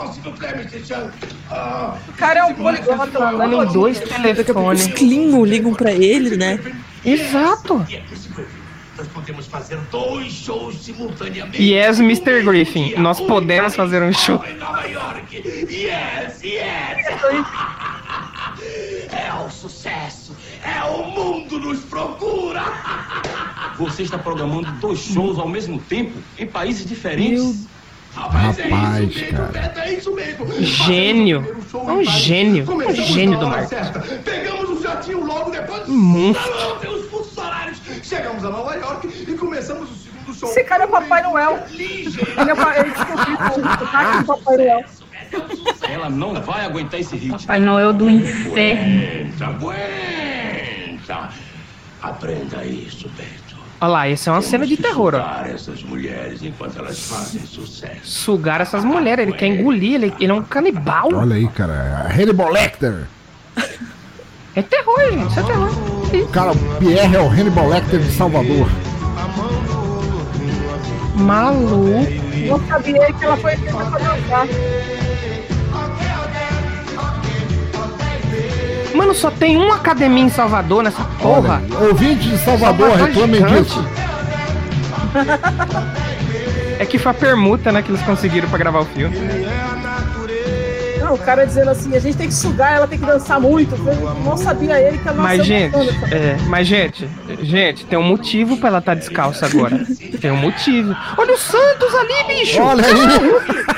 O cara é um poliglota. Falando em dois pouco os telefones. Klingon ligam pra ele, né? Exato. Nós podemos fazer dois shows simultaneamente. Yes, Mr. Griffin. Nós podemos fazer um show. Em Nova York. Yes, yes. É o sucesso. É o mundo nos procura. Você está programando dois shows ao mesmo tempo em países diferentes? Rapaz, cara. É isso mesmo. Gênio. É um gênio. É um gênio do marketing. marketing. Pegamos o jatinho logo depois monstro. Salão tem os funcionários. Chegamos a Nova York e começamos o segundo show. Esse cara é o Papai Noel. Ele é o Papai Noel. Ela não vai aguentar esse ritmo. Papai Noel do inferno. Aguenta, aguenta. Aprenda isso, Beto. Olha lá, essa é uma cena de terror, ó. Sugar essas mulheres enquanto elas fazem sucesso. Sugar essas mulheres, ele quer engolir, ele, ele é um canibal. Olha aí, cara. Hannibal Lecter. É terror, gente, isso é terror. Cara, o Pierre é o Hannibal Lecter de Salvador. Maluco. Não sabia que ela foi feita pra dançar. Mano, só tem uma academia em Salvador nessa porra. Ouvinte de Salvador, reclamem gigante. disso. (laughs) É que foi a permuta, né, que eles conseguiram pra gravar o filme. Não, o cara dizendo assim, a gente tem que sugar, ela tem que dançar muito. Eu Não sabia ele que a nossa Mas, gente, é, mas, gente, gente, tem um motivo pra ela estar descalça agora. (laughs) Tem um motivo. Olha o Santos ali, bicho! Olha (laughs)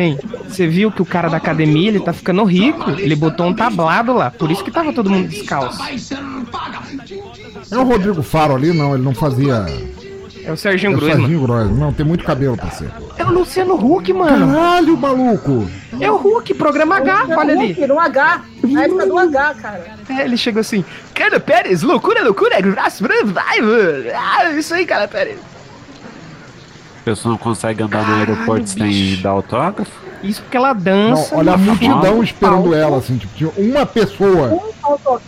Hein, você viu que o cara da academia, ele tá ficando rico. Ele botou um tablado lá, por isso que tava todo mundo descalço. É o Rodrigo Faro ali? Não, ele não fazia. É o Serginho É. Serginho. Não, tem muito cabelo pra ser. É o Luciano Huck, mano. Caralho, maluco! É o Huck, programa H, É o olha ali. Hulk, No H. Na época do H, cara. É, ele chegou assim, Cara Pérez, loucura, loucura, graça, vai, mano. Ah, isso aí, cara Pérez. A pessoa não consegue andar no aeroporto sem dar autógrafo? Isso porque ela Não, dança. olha a multidão esperando ela, assim, tipo, tinha uma pessoa Um.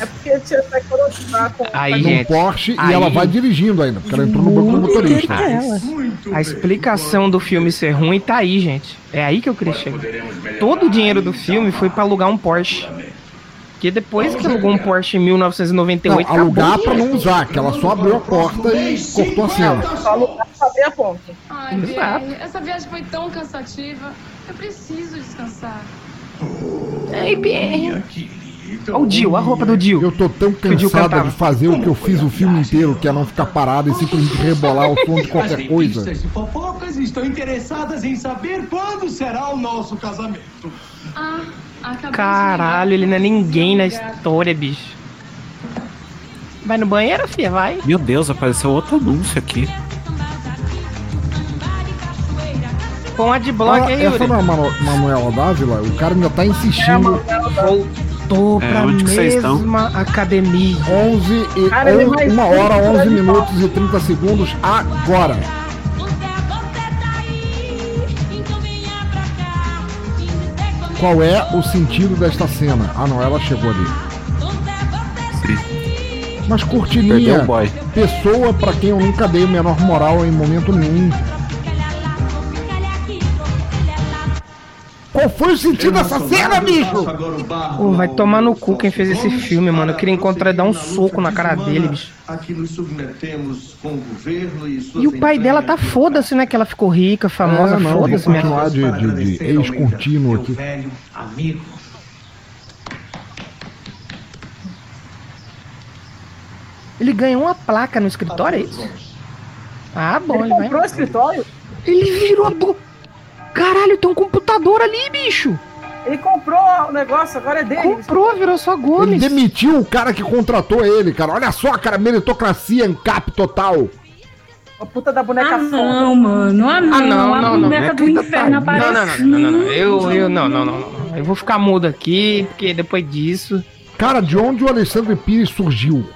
É porque tinha que economizar com Aí, num gente, Porsche aí- e ela vai dirigindo ainda, porque ela entrou no banco do motorista. A explicação do filme ser ruim tá aí, gente. É aí que eu queria chegar. Todo o dinheiro do filme foi pra alugar um Porsche. Porque depois que alugou um Porsche em Não, 1998, alugar acabou o pra não usar, que ela só abriu a porta e cortou a cena. Só alugar pra abrir a ponta. Ai, Exato. Essa viagem foi tão cansativa. Eu preciso descansar. Ei, Pierre. Olha o Dio, a roupa do Dio. Eu tô tão cansada de fazer o que eu fiz o filme inteiro, que é não ficar parado e simplesmente rebolar o som de qualquer coisa. De fofocas estão interessadas em saber quando será o nosso casamento. Ah, acabei Caralho, ele não é ninguém na história, bicho. Vai no banheiro, filha, vai. Meu Deus, apareceu outro anúncio aqui. Põe um adblock Ah, aí, essa Yuri. não é a Manu- Manuela Dávila? O cara ainda tá insistindo. Voltou É, pra onde que vocês estão? mesma academia. 11 e Cara, ele é mais 1 hora, duro que 11 animal. minutos e 30 segundos agora. Qual é o sentido desta cena? Ah, não, ela chegou ali. Mas cortininha, pessoa pra quem eu nunca dei o menor moral em momento nenhum. Qual foi o sentido dessa cena, bicho? Pô, vai tomar no cu quem fez esse filme, mano. Eu queria encontrar e dar um soco na cara dele, bicho. Aqui nos submetemos com o governo e E o pai dela tá foda-se, né? Que ela ficou rica, famosa, É, não, vou foda-se, minha continuar de, de, de ex-contínuo aqui. velho amigo. Ele ganhou uma placa no escritório, é isso? Ah, bom, Ele ele vai. comprou o escritório? Ele virou a bo... Caralho, tem um computador ali, bicho. Ele comprou o negócio, agora é dele. Comprou, virou só Ele Gomes. demitiu o cara que contratou ele, cara. Olha só, cara, meritocracia, ANCAP total. A puta da boneca Ah, não, mano. Ah, não. Ah, não, a não, não. boneca do inferno Não, aparece. não, não, não, não, não. Eu, eu, não, não, não, não. Eu vou ficar mudo aqui, porque depois disso. Cara, de onde o Alexandre Pires surgiu?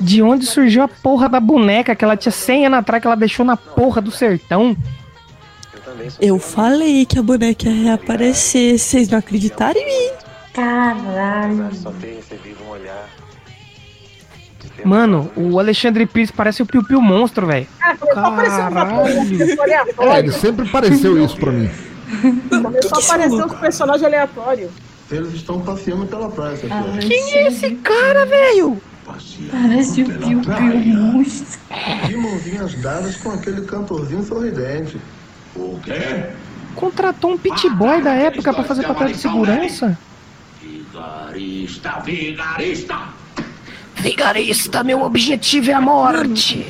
De onde surgiu a porra da boneca que ela tinha 100 anos atrás que ela deixou na porra do sertão? Eu falei que a boneca ia reaparecer. Vocês não acreditaram em mim? Caralho. Mano, o Alexandre Pires parece o Piu Piu Monstro, velho. É, ele sempre pareceu isso pra mim. Só (laughs) apareceu com personagem aleatório. Eles estão passeando pela praia, essa Ah, Quem é esse cara, velho? Parece o Piu Piu Monstro. De mãozinhas dadas com aquele cantorzinho sorridente. O quê? Contratou um pit boy da época pra fazer papel de segurança? Vigarista, vigarista! Vigarista, meu objetivo é a morte.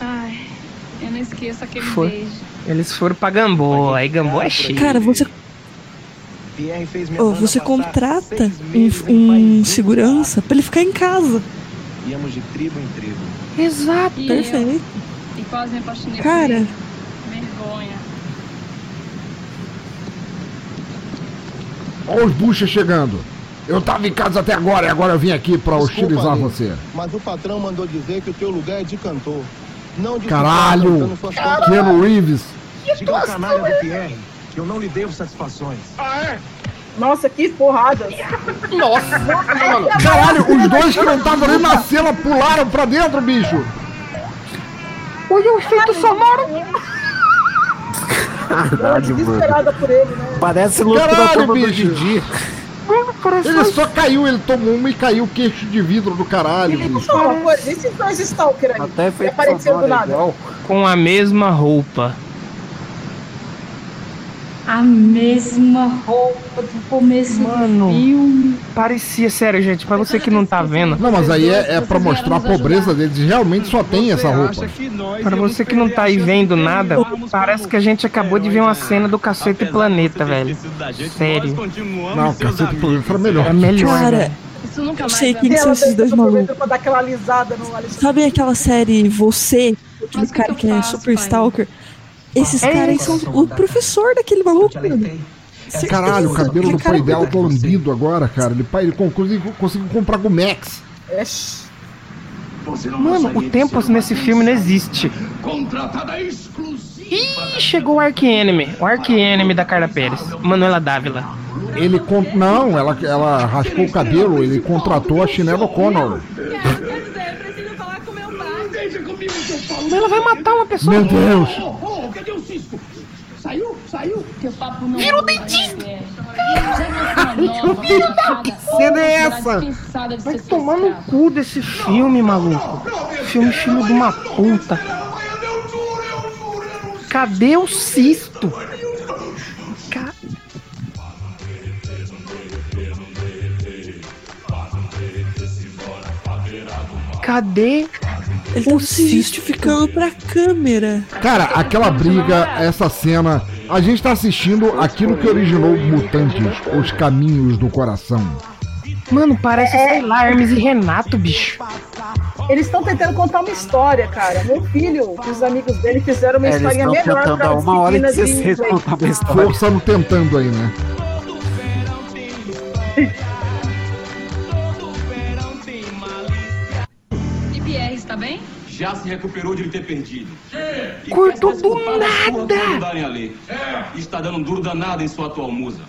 Ai, eu não esqueço aquele Foi. beijo. Eles foram pra Gamboa, aí Gamboa é cheio. Cara, você. Ô, você contrata um, um segurança pra ele ficar em casa. Íamos de tribo em tribo. Exato. E Perfeito. eu? E quase me apaixonei Cara. ele. Vergonha. Olha os buchas chegando. Eu tava em casa até agora e agora eu vim aqui pra hostilizar amigo, você. Mas o patrão mandou dizer que o teu lugar é de cantor. Não de Caralho! Keanu Reeves. Diga ao canalha do Pierre que eu não lhe devo satisfações. Ah, é? Nossa, que porrada. Nossa, mano. Caralho, os dois que não estavam nem na cela pularam pra dentro, bicho. Olha o efeito sonoro. Caralho, Desesperada por ele, né? Parece luta da Caralho, do bicho. Didi. Ele só caiu, ele tomou uma e caiu o queixo de vidro do caralho, bicho. Só uma coisa, esses dois Stalker aí. Até que feito apareceram do nada. Com a mesma roupa. A mesma roupa do começo Mano. do filme. Parecia, sério, gente, pra você que não tá vendo. Não, mas aí é, é pra mostrar a pobreza deles. Realmente só tem essa roupa. Pra você que não tá aí vendo nada, parece que a gente acabou de ver uma cena do Cacete Planeta, velho. Sério. Não, cacete, por era melhor. É melhor, Cara, velho. Isso nunca eu mais sei vai quem que são esses dois malucos. Sabe aquela série Você? O que cara que é super pai? stalker? Esses É caras são o professor daquele maluco, mano. Caralho, o cabelo do pai dela tá lambido agora, cara. Ele, pai, ele conseguiu, conseguiu comprar Gumex. Mano, o tempo nesse filme não existe. Ih, chegou o Ark-Enemy. O Ark-Enemy da Carla Pérez. Manuela Dávila. Ele con... Não, ela, ela raspou o cabelo, ele contratou a Chinelo Connor. Deixa comigo que eu falo. Mas ela vai matar uma pessoa. Meu Deus! Oh, oh, cadê o Cisco? Saiu? Saiu? Teu papo não Vira o vai, dentista! (laughs) que é cena é essa? de Vai tomar no cu desse filme, maluco. Filme filho de uma puta. Cadê o cisto? Ca- Cadê Ele tá se justificando pra câmera. Cara, aquela briga, essa cena. A gente tá assistindo aquilo que originou Mutantes, Os Caminhos do Coração. Mano, parece, sei lá, Hermes e Renato, bicho. Eles estão tentando contar uma história, cara. Meu filho e os amigos dele fizeram uma É, eles historinha estão melhor tentando pra há uma hora e disciplinas de 16 inglês. contar uma história. Forçando tentando aí, né? E Pierre, está bem? Já se recuperou de lhe ter perdido. E Cortou do nada. por não darem a ler. Está dando um duro danado em sua atual musa.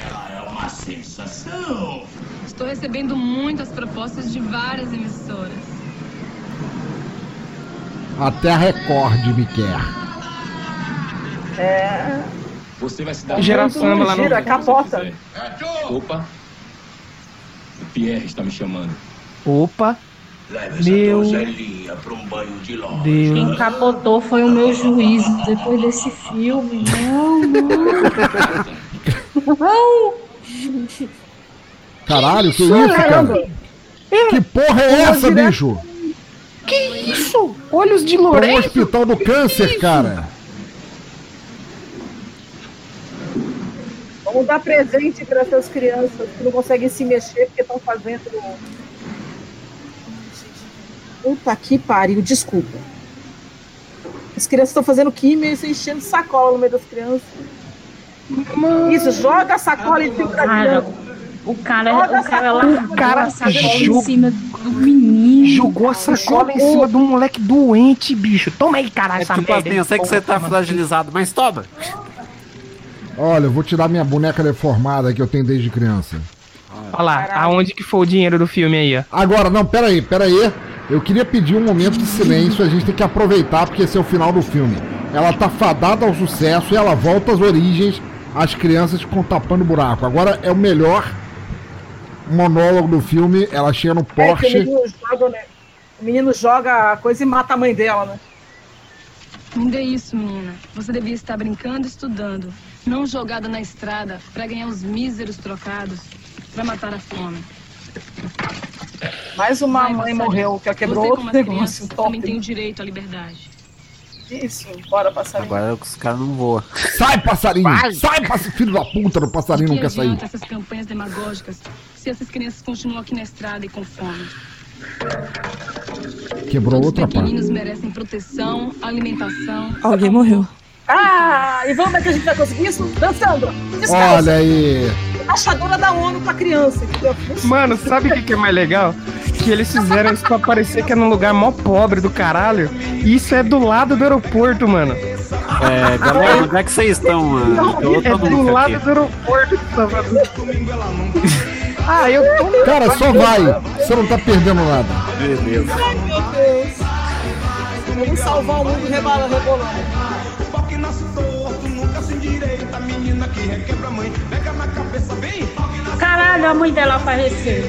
Ela é uma sensação. Estou recebendo muitas propostas de várias emissoras. Até a Record me quer. É. Você vai se dar Gera bem. samba lá no- Gira, capota. Opa. O Pierre está me chamando. Opa, Meu donzelinha pra um banho de longe. Quem Deus. capotou foi o meu juiz depois desse filme. Não, não. Não. Caralho, que isso, cara? Que porra é essa, bicho? Que isso? Olhos de Pra um Lourenço? hospital do câncer, cara. Vamos dar presente para essas crianças que não conseguem se mexer porque estão fazendo. Puta que pariu, desculpa. As crianças estão fazendo química e você enchendo sacola no meio das crianças. Isso, joga a sacola em cima da criança. O cara, o cara largou o cara a sacola jogou- em cima do menino. Jogou a sacola em cima do moleque doente, bicho. Toma aí, caralho, É essa tipo merda. assim, eu sei que você tá fragilizado, mas toma. Olha, eu vou tirar minha boneca deformada que eu tenho desde criança. Olha lá, aonde que foi o dinheiro do filme aí, ó. Agora, não, pera aí, pera aí. Eu queria pedir um momento de silêncio, a gente tem que aproveitar porque esse é o final do filme. Ela tá fadada ao sucesso e ela volta às origens, as crianças ficam tapando buraco. Agora é o melhor monólogo do filme, ela chega no É, que o, Porsche. menino joga, né? o menino joga a coisa e mata a mãe dela, né? Não dê isso, menina. Você devia estar brincando e estudando. Não jogada na estrada pra ganhar os míseros trocados pra matar a fome. Mais uma Vai, mãe passarinho. morreu, que quebrou outro negócio. também tem o direito à liberdade. Isso, bora passarinho. Agora os caras não voam. Sai, passarinho! Sai, pass... filho da puta do passarinho, não que quer sair. essas campanhas demagógicas se essas crianças continuam aqui na estrada e com fome? Quebrou outra parte. Pequeninos merecem proteção, alimentação. Alguém morreu. Ah, e vamos ver que a gente vai conseguir isso? Dançando! Descalço! Olha aí. Achadora da ONU pra criança, entendeu? Mano, sabe o que, que é mais legal? Que eles fizeram isso pra parecer que é num lugar mó pobre do caralho. E isso é do lado do aeroporto, mano. É, galera, onde é que vocês estão, mano? Eu é do lado aqui. do aeroporto de Salvador. Ah, eu tô. Cara, só vai. Você não tá perdendo nada. Beleza. Ai, meu Deus! Vamos salvar o mundo rebola- rebolando. Caralho, a mãe dela apareceu.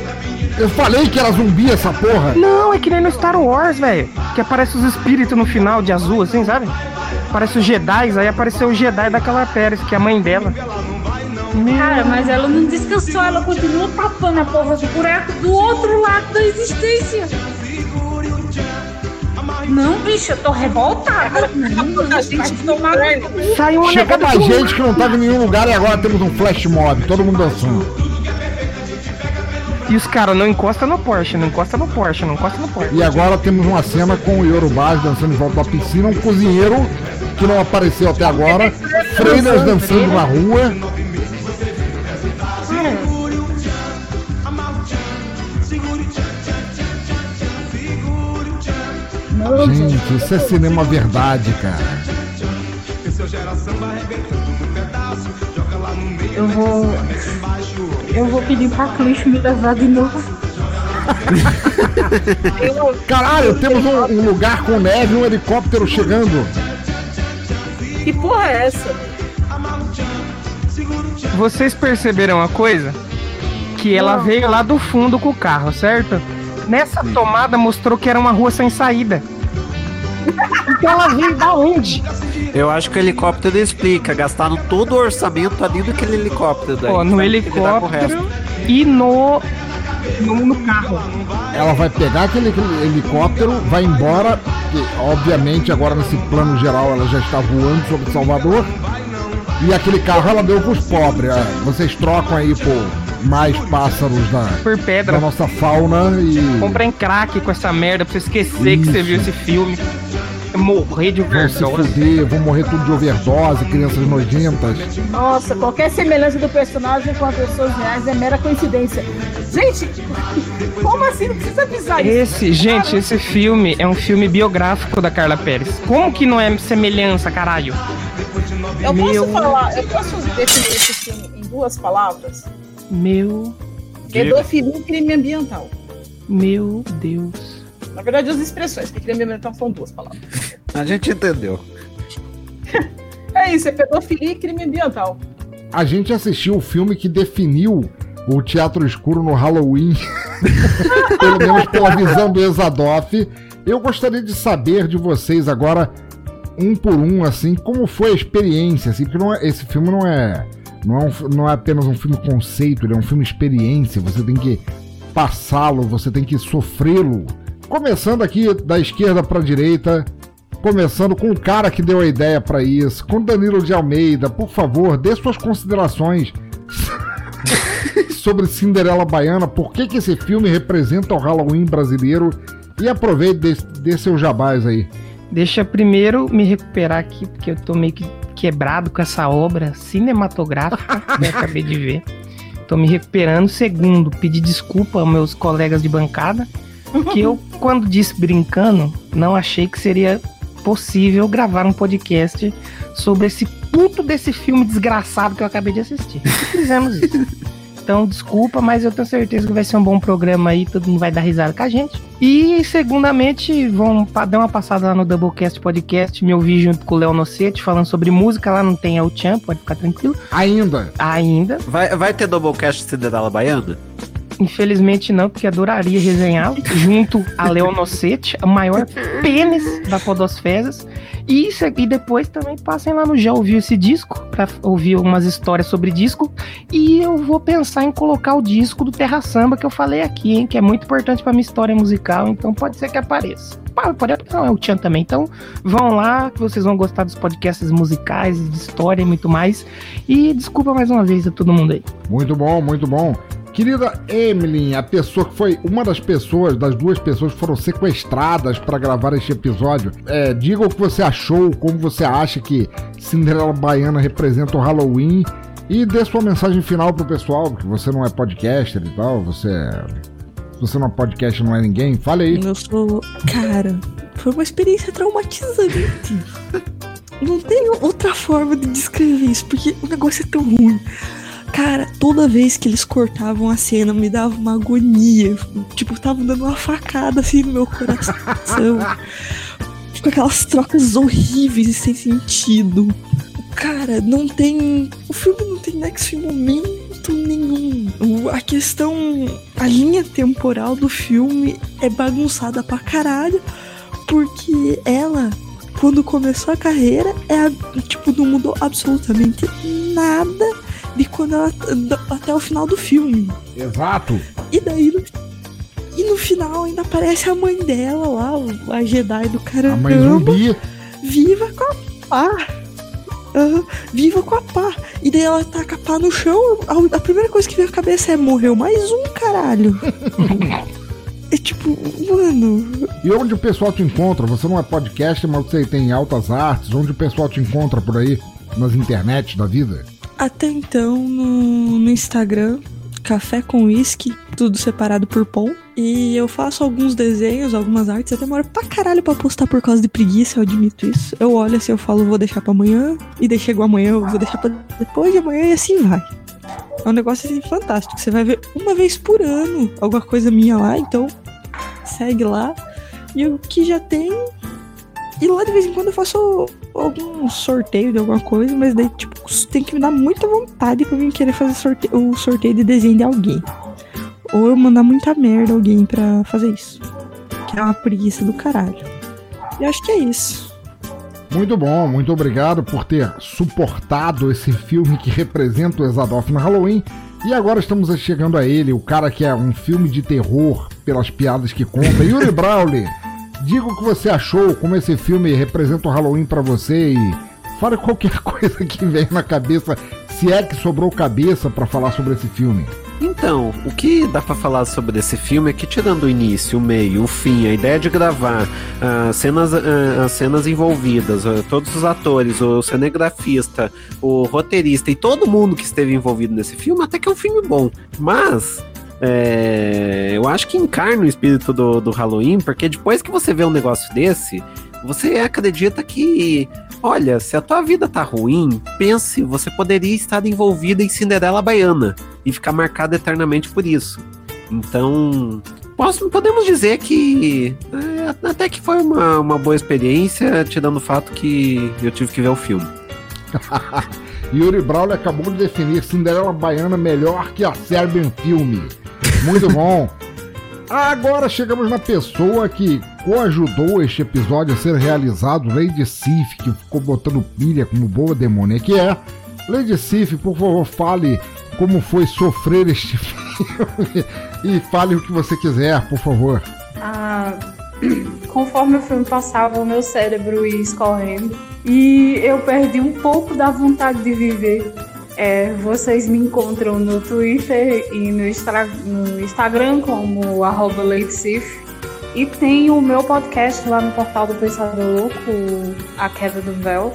Eu falei que era zumbi essa porra. Não, é que nem no Star Wars, velho. Que aparece os espíritos no final de azul, assim, sabe? Aparece os Jedi, aí apareceu o Jedi daquela Pérez, que é a mãe dela. Cara, mas ela não descansou, ela continua tapando a porra do buraco do outro lado da existência. Não, bicho, eu tô revoltada. Não, vai tomar no cu. Saiu uma Chegou gente que não tava em nenhum lugar e agora temos um flash mob, todo mundo dançando. E os caras não encosta no Porsche, não encosta no Porsche, não encosta no Porsche. E agora temos uma cena com o Yorubás dançando em volta da piscina, um cozinheiro que não apareceu até agora, freiras dançando na rua. Gente, isso é cinema verdade, cara. Eu vou. Eu vou pedir pra Cliff me levar de novo. (laughs) Caralho, temos um, um lugar com neve, um helicóptero chegando. Que porra é essa? Vocês perceberam uma coisa? Que ela Não. veio lá do fundo com o carro, certo? Nessa tomada mostrou que era uma rua sem saída. Então ela veio da onde? Eu acho que o helicóptero explica. Gastaram todo o orçamento ali naquele helicóptero. Daí. Ó, no resto. helicóptero e no, no, no carro. Ela vai pegar aquele helicóptero, vai embora, obviamente agora nesse plano geral ela já está voando sobre Salvador. E aquele carro ela deu pros pobres. ah, Vocês trocam aí por mais pássaros da, Por pedra. da nossa fauna e Comprem crack com essa merda pra você esquecer que você viu esse filme. Morrer de vão se overdose. fuder, vão morrer tudo de overdose, crianças nojentas. Nossa, qualquer semelhança do personagem com as pessoas reais é mera coincidência. Gente, (laughs) como assim? Não precisa avisar isso. Esse, gente, esse filme é um filme biográfico da Carla Pérez. Como que não é semelhança, caralho? Eu posso Meu- falar, eu posso definir esse filme em duas palavras? Meu, Pedofilia e crime ambiental. meu Deus. Na verdade, as expressões, porque crime ambiental são duas palavras. (laughs) A gente entendeu. É isso, é pedofilia e crime ambiental. A gente assistiu o filme que definiu o teatro escuro no Halloween, (laughs) pelo menos pela visão do Exadoff. Eu gostaria de saber de vocês agora, um por um, assim, como foi a experiência, assim, porque não é- esse filme não é, não, é um não é apenas um filme conceito, ele é um filme experiência, você tem que passá-lo, você tem que sofrê-lo. Começando aqui da esquerda para a direita, Começando com o cara que deu a ideia pra isso, com Danilo de Almeida, por favor, dê suas considerações (laughs) sobre Cinderela Baiana, por que, que esse filme representa o Halloween brasileiro e aproveite dê seus jabás aí. Deixa primeiro me recuperar aqui, porque eu tô meio que quebrado com essa obra cinematográfica que eu acabei de ver. tô me recuperando. Segundo, pedir desculpa aos meus colegas de bancada, que eu, quando disse brincando, não achei que seria possível gravar um podcast sobre esse puto desse filme desgraçado que eu acabei de assistir. E fizemos isso. Então, desculpa, mas eu tenho certeza que vai ser um bom programa aí, todo mundo vai dar risada com a gente. E, segundamente, vão dar uma passada lá no Doublecast Podcast, me ouvir junto com o Léo Nocete, falando sobre música. Lá não tem El Chan, pode ficar tranquilo. Ainda. Ainda. Vai, vai ter Doublecast Cinderela Baiana? Infelizmente não, porque adoraria resenhá-lo junto a Leonocete, o maior pênis da Podosfezas. E, isso, e depois também passem lá no Já Ouviu esse disco, pra ouvir algumas histórias sobre disco. E eu vou pensar em colocar o disco do Terra Samba que eu falei aqui, hein, que é muito importante pra minha história musical, então pode ser que apareça. Pode não, é o Tchan também. Então vão lá, que vocês vão gostar dos podcasts musicais, de história e muito mais. E desculpa mais uma vez a todo mundo aí. Muito bom, muito bom. Querida Emily, a pessoa que foi uma das pessoas, das duas pessoas que foram sequestradas para gravar este episódio, é, diga o que você achou, como você acha que Cinderela Baiana representa o Halloween e dê sua mensagem final pro pessoal, que você não é podcaster e tal, você se você não é podcast não é ninguém, fale aí. Eu sou. Cara, foi uma experiência traumatizante. (laughs) Não tem outra forma de descrever isso, porque o negócio é tão ruim. Cara, toda vez que eles cortavam a cena, me dava uma agonia. Tipo, estavam dando uma facada assim no meu coração. Com (laughs) aquelas trocas horríveis e sem sentido. Cara, não tem. O filme não tem nexo em momento nenhum. A questão. A linha temporal do filme é bagunçada pra caralho. Porque ela, quando começou a carreira, é tipo, não mudou absolutamente nada de quando ela. da- até o final do filme. Exato. E daí no, e no final ainda aparece a mãe dela lá, a Jedi do caramba. A mãe zumbi. Viva com a pá. Aham, viva com a pá. E daí ela taca a pá no chão. A, a primeira coisa que vem à cabeça é morreu mais um caralho. (laughs) é tipo, mano. E onde o pessoal te encontra? Você não é podcast, mas você tem altas artes. Onde o pessoal te encontra por aí? Nas internet da vida? Até então no, no Instagram, café com uísque, tudo separado por pão. E eu faço alguns desenhos, algumas artes. Eu demoro pra caralho pra postar por causa de preguiça, eu admito isso. Eu olho assim, eu falo, vou deixar pra amanhã. E daí chegou amanhã, eu vou deixar pra depois de amanhã e assim vai. É um negócio assim fantástico. Você vai ver uma vez por ano alguma coisa minha lá, então segue lá. E o que já tem. E lá de vez em quando eu faço algum sorteio de alguma coisa, mas daí, tipo, tem que me dar muita vontade pra mim querer fazer o sorteio de desenho de alguém. Ou eu mandar muita merda a alguém pra fazer isso. Que é uma preguiça do caralho. E acho que é isso. Muito bom, muito obrigado por ter suportado esse filme que representa o Exadoff no Halloween. E agora estamos chegando a ele, o cara que é um filme de terror pelas piadas que conta, Yuri (laughs) Brawley. Diga o que você achou, como esse filme representa o Halloween pra você e fale qualquer (laughs) coisa que vem na cabeça, se é que sobrou cabeça pra falar sobre esse filme. Então, o que dá pra falar sobre esse filme é que, tirando o início, o meio, o fim, a ideia de gravar, as cenas, ah, as cenas envolvidas, ah, todos os atores, o cinegrafista, o roteirista e todo mundo que esteve envolvido nesse filme, até que é um filme bom. Mas. É, eu acho que encarna o espírito do, do Halloween, porque depois que você vê um negócio desse, você acredita que, olha, se a tua vida tá ruim, pense, você poderia estar envolvida em Cinderela Baiana e ficar marcado eternamente por isso. Então, posso, podemos dizer que é, até que foi uma, uma boa experiência, tirando o fato que eu tive que ver o filme. (laughs) Yuri Brawley acabou de definir Cinderela Baiana melhor que a Serbian Filme. Muito bom. (laughs) Agora chegamos na pessoa que coajudou este episódio a ser realizado, Lady Sif, que ficou botando pilha como boa demônia que é. Lady Sif, por favor, fale como foi sofrer este (laughs) filme e fale o que você quiser, por favor. Ah, conforme o filme passava, o meu cérebro ia escorrendo e eu perdi um pouco da vontade de viver. É, vocês me encontram no Twitter e no, Instra- no Instagram como arroba. E tem o meu podcast lá no portal do Pensador Louco, A Queda do Véu.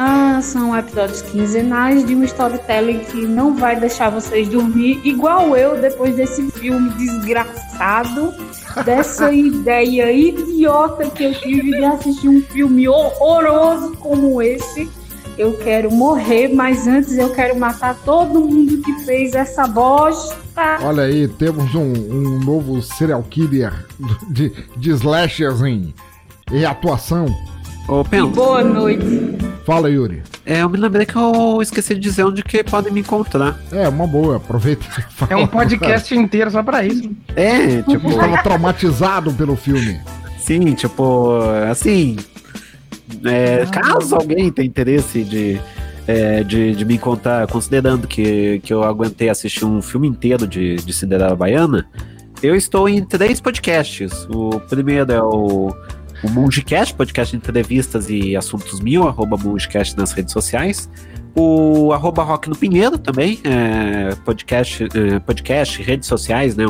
Ah, são episódios quinzenais de um storytelling que não vai deixar vocês dormir, igual eu depois desse filme desgraçado, (laughs) dessa ideia idiota que eu tive de assistir um filme horroroso como esse. Eu quero morrer, mas antes eu quero matar todo mundo que fez essa bosta. Olha aí, temos um, um novo serial killer de, de slashers em, em atuação. Ô, Pen, Boa noite. Fala, Yuri. é, eu me lembrei que eu esqueci de dizer onde que podem me encontrar. É, uma boa, aproveita. É um podcast inteiro só pra isso. É, tipo. Estava traumatizado pelo filme. Sim, tipo, assim. é, caso alguém tenha interesse de, é, de, de me encontrar, considerando que, que eu aguentei assistir um filme inteiro de, de Cinderela Baiana, eu estou em três podcasts. O primeiro é o, o Mungicast, podcast de entrevistas e assuntos mil, arroba Mungicast nas redes sociais. O arroba Rock no Pinheiro também, é, podcast, é, podcast, redes sociais, né?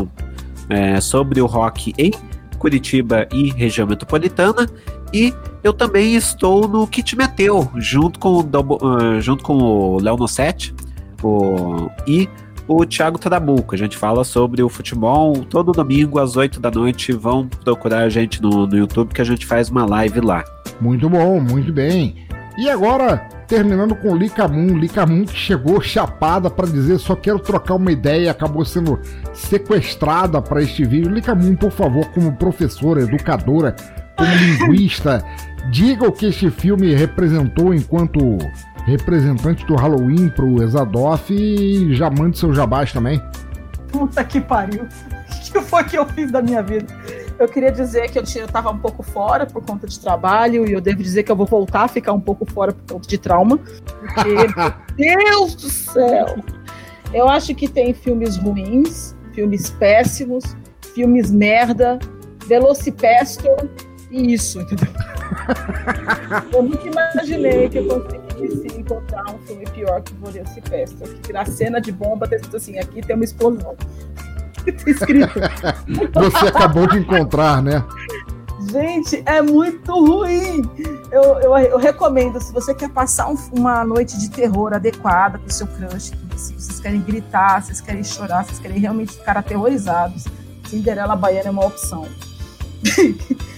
é, sobre o rock em Curitiba e região metropolitana. E eu também estou no Kit Meteu, junto com o, ah, junto com o Léo Nossetti o, e o Thiago Trabuco. A gente fala sobre o futebol todo domingo às 8 da noite. Vão procurar a gente no, no YouTube que a gente faz uma live lá. Muito bom, muito bem. E agora, terminando com Licamun, Licamun que chegou chapada para dizer só quero trocar uma ideia acabou sendo sequestrada para este vídeo. Licamun, por favor, como professora, educadora, como linguista, (laughs) diga o que este filme representou enquanto representante do Halloween pro Exadoff e já mande seu jabás também. Puta que pariu. O (laughs) que foi que eu fiz da minha vida? Eu queria dizer que eu tinha- eu tava um pouco fora por conta de trabalho e eu devo dizer que eu vou voltar a ficar um pouco fora por conta de trauma. Porque, meu (laughs) Deus do céu! Eu acho que tem filmes ruins, filmes péssimos, filmes merda, Velocipastor e isso, entendeu? (laughs) Eu nunca imaginei que eu conseguisse encontrar um filme pior que Velocipastor, que na cena de bomba tá escrito assim, aqui tem uma explosão. (laughs) Tá escrito. (laughs) Você acabou de encontrar, né? Gente, é muito ruim. Eu, eu, eu recomendo, se você quer passar um- uma noite de terror adequada pro seu crush, que se vocês querem gritar, se vocês querem chorar, se vocês querem realmente ficar aterrorizados, Cinderela Baiana é uma opção. (laughs)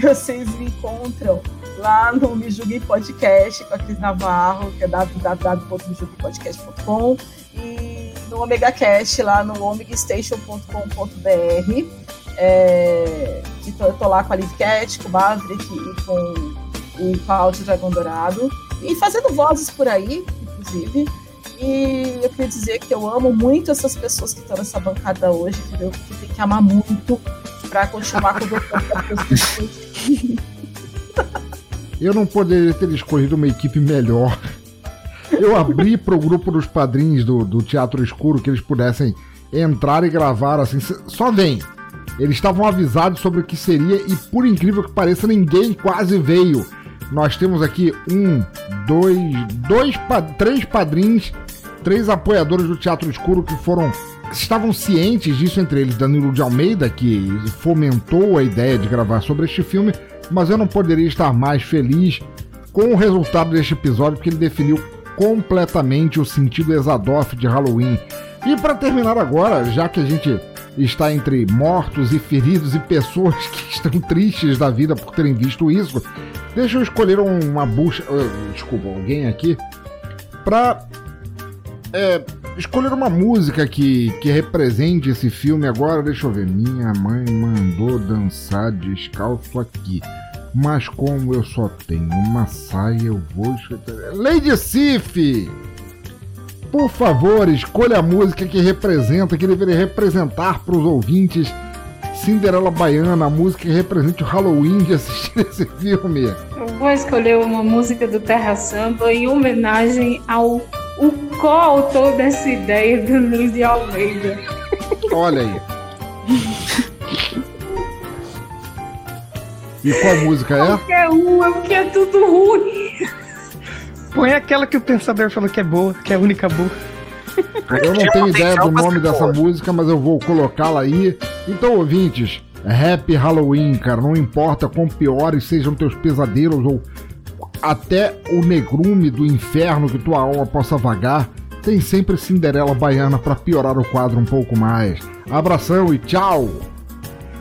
vocês me encontram lá no Me Julguem Podcast com a Cris Navarro, que é www.mejuguempodcast.com e no Omega Cast lá no omegastation.com.br é, que tô, eu tô lá com a Liv Cat, com o Maverick e com o Cláudio Dragão Dourado. E fazendo vozes por aí, inclusive. E eu queria dizer que eu amo muito essas pessoas que estão nessa bancada hoje, entendeu? Que tem que amar muito pra continuar com o Eu não poderia ter escolhido uma equipe melhor. Eu abri pro grupo dos padrinhos do, do Teatro Escuro que eles pudessem entrar e gravar assim. Só vem. Eles estavam avisados sobre o que seria e, por incrível que pareça, ninguém quase veio. Nós temos aqui um, dois, dois, três padrinhos, três apoiadores do Teatro Escuro que foram estavam cientes disso entre eles Danilo de Almeida que fomentou a ideia de gravar sobre este filme, mas eu não poderia estar mais feliz com o resultado deste episódio porque ele definiu completamente o sentido exadoff de Halloween. E para terminar agora, já que a gente está entre mortos e feridos e pessoas que (laughs) estão tristes da vida por terem visto isso, deixa eu escolher uma bucha, ah, desculpa, alguém aqui para é, escolher uma música que, que represente esse filme agora. Deixa eu ver. Minha mãe mandou dançar descalço aqui. Mas como eu só tenho uma saia, eu vou escutar. Lady Sif! Por favor, escolha a música que representa, que deveria representar para os ouvintes Cinderela Baiana, a música que represente o Halloween de assistir (laughs) esse filme. Eu vou escolher uma música do Terra Samba em homenagem ao o coautor dessa ideia, Danilo de Almeida. Olha aí. E qual música é? Qualquer uma, é porque é tudo ruim. Põe aquela que o pensador falou que é boa, que é a única boa. Eu não tenho ideia do nome dessa música, mas eu vou colocá-la aí. Então, ouvintes, Happy Halloween, cara. Não importa quão piores sejam teus pesadelos ou até o negrume do inferno que tua alma possa vagar, tem sempre Cinderela Baiana pra piorar o quadro um pouco mais. Abração e tchau!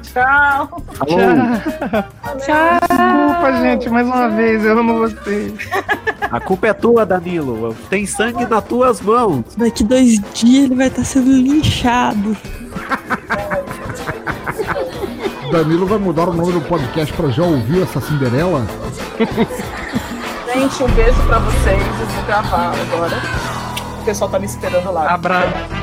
Tchau. Tchau. Desculpa, gente, mais uma vez, eu amo vocês. A culpa é tua, Danilo. Tem sangue nas tuas mãos. Daqui dois dias ele vai estar sendo linchado. Danilo vai mudar o nome do podcast pra Já Ouviu Essa Cinderela? (laughs) Gente, um beijo pra vocês. Eu vou gravar agora. O pessoal tá me esperando lá. Abraço.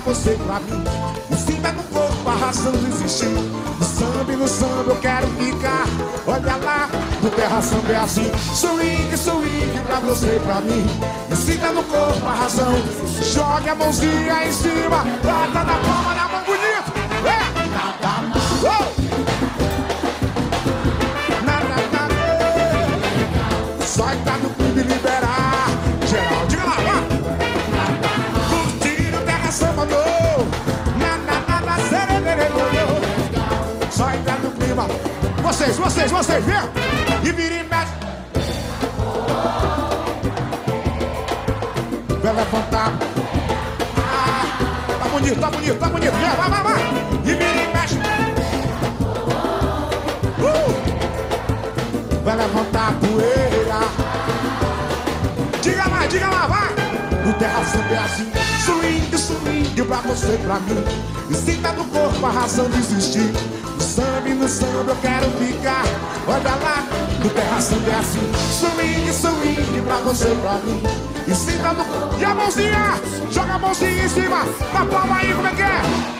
Pra você e pra mim. E sinta no corpo a razão de existir. No samba e no samba eu quero ficar. Olha lá no terra samba é assim. Swing, swing pra você e pra mim. E sinta no corpo a razão. Jogue a mãozinha em cima bata na palma vocês, vocês, vem e vira e mexe. Vai levantar. Ah, tá bonito, tá bonito, tá bonito. Vem, vai, vai, vai. E vira e mexe. Uh! vai levantar a poeira. Diga lá, diga lá, vai. O terra samba é assim. Swing, swing pra você pra mim. E sinta no corpo a razão de existir No samba e no samba eu quero ficar. Olha lá, no terra samba é assim. Swing, swing pra você pra mim. E sinta no E a mãozinha, joga a mãozinha em cima. Na palma aí, como é que é?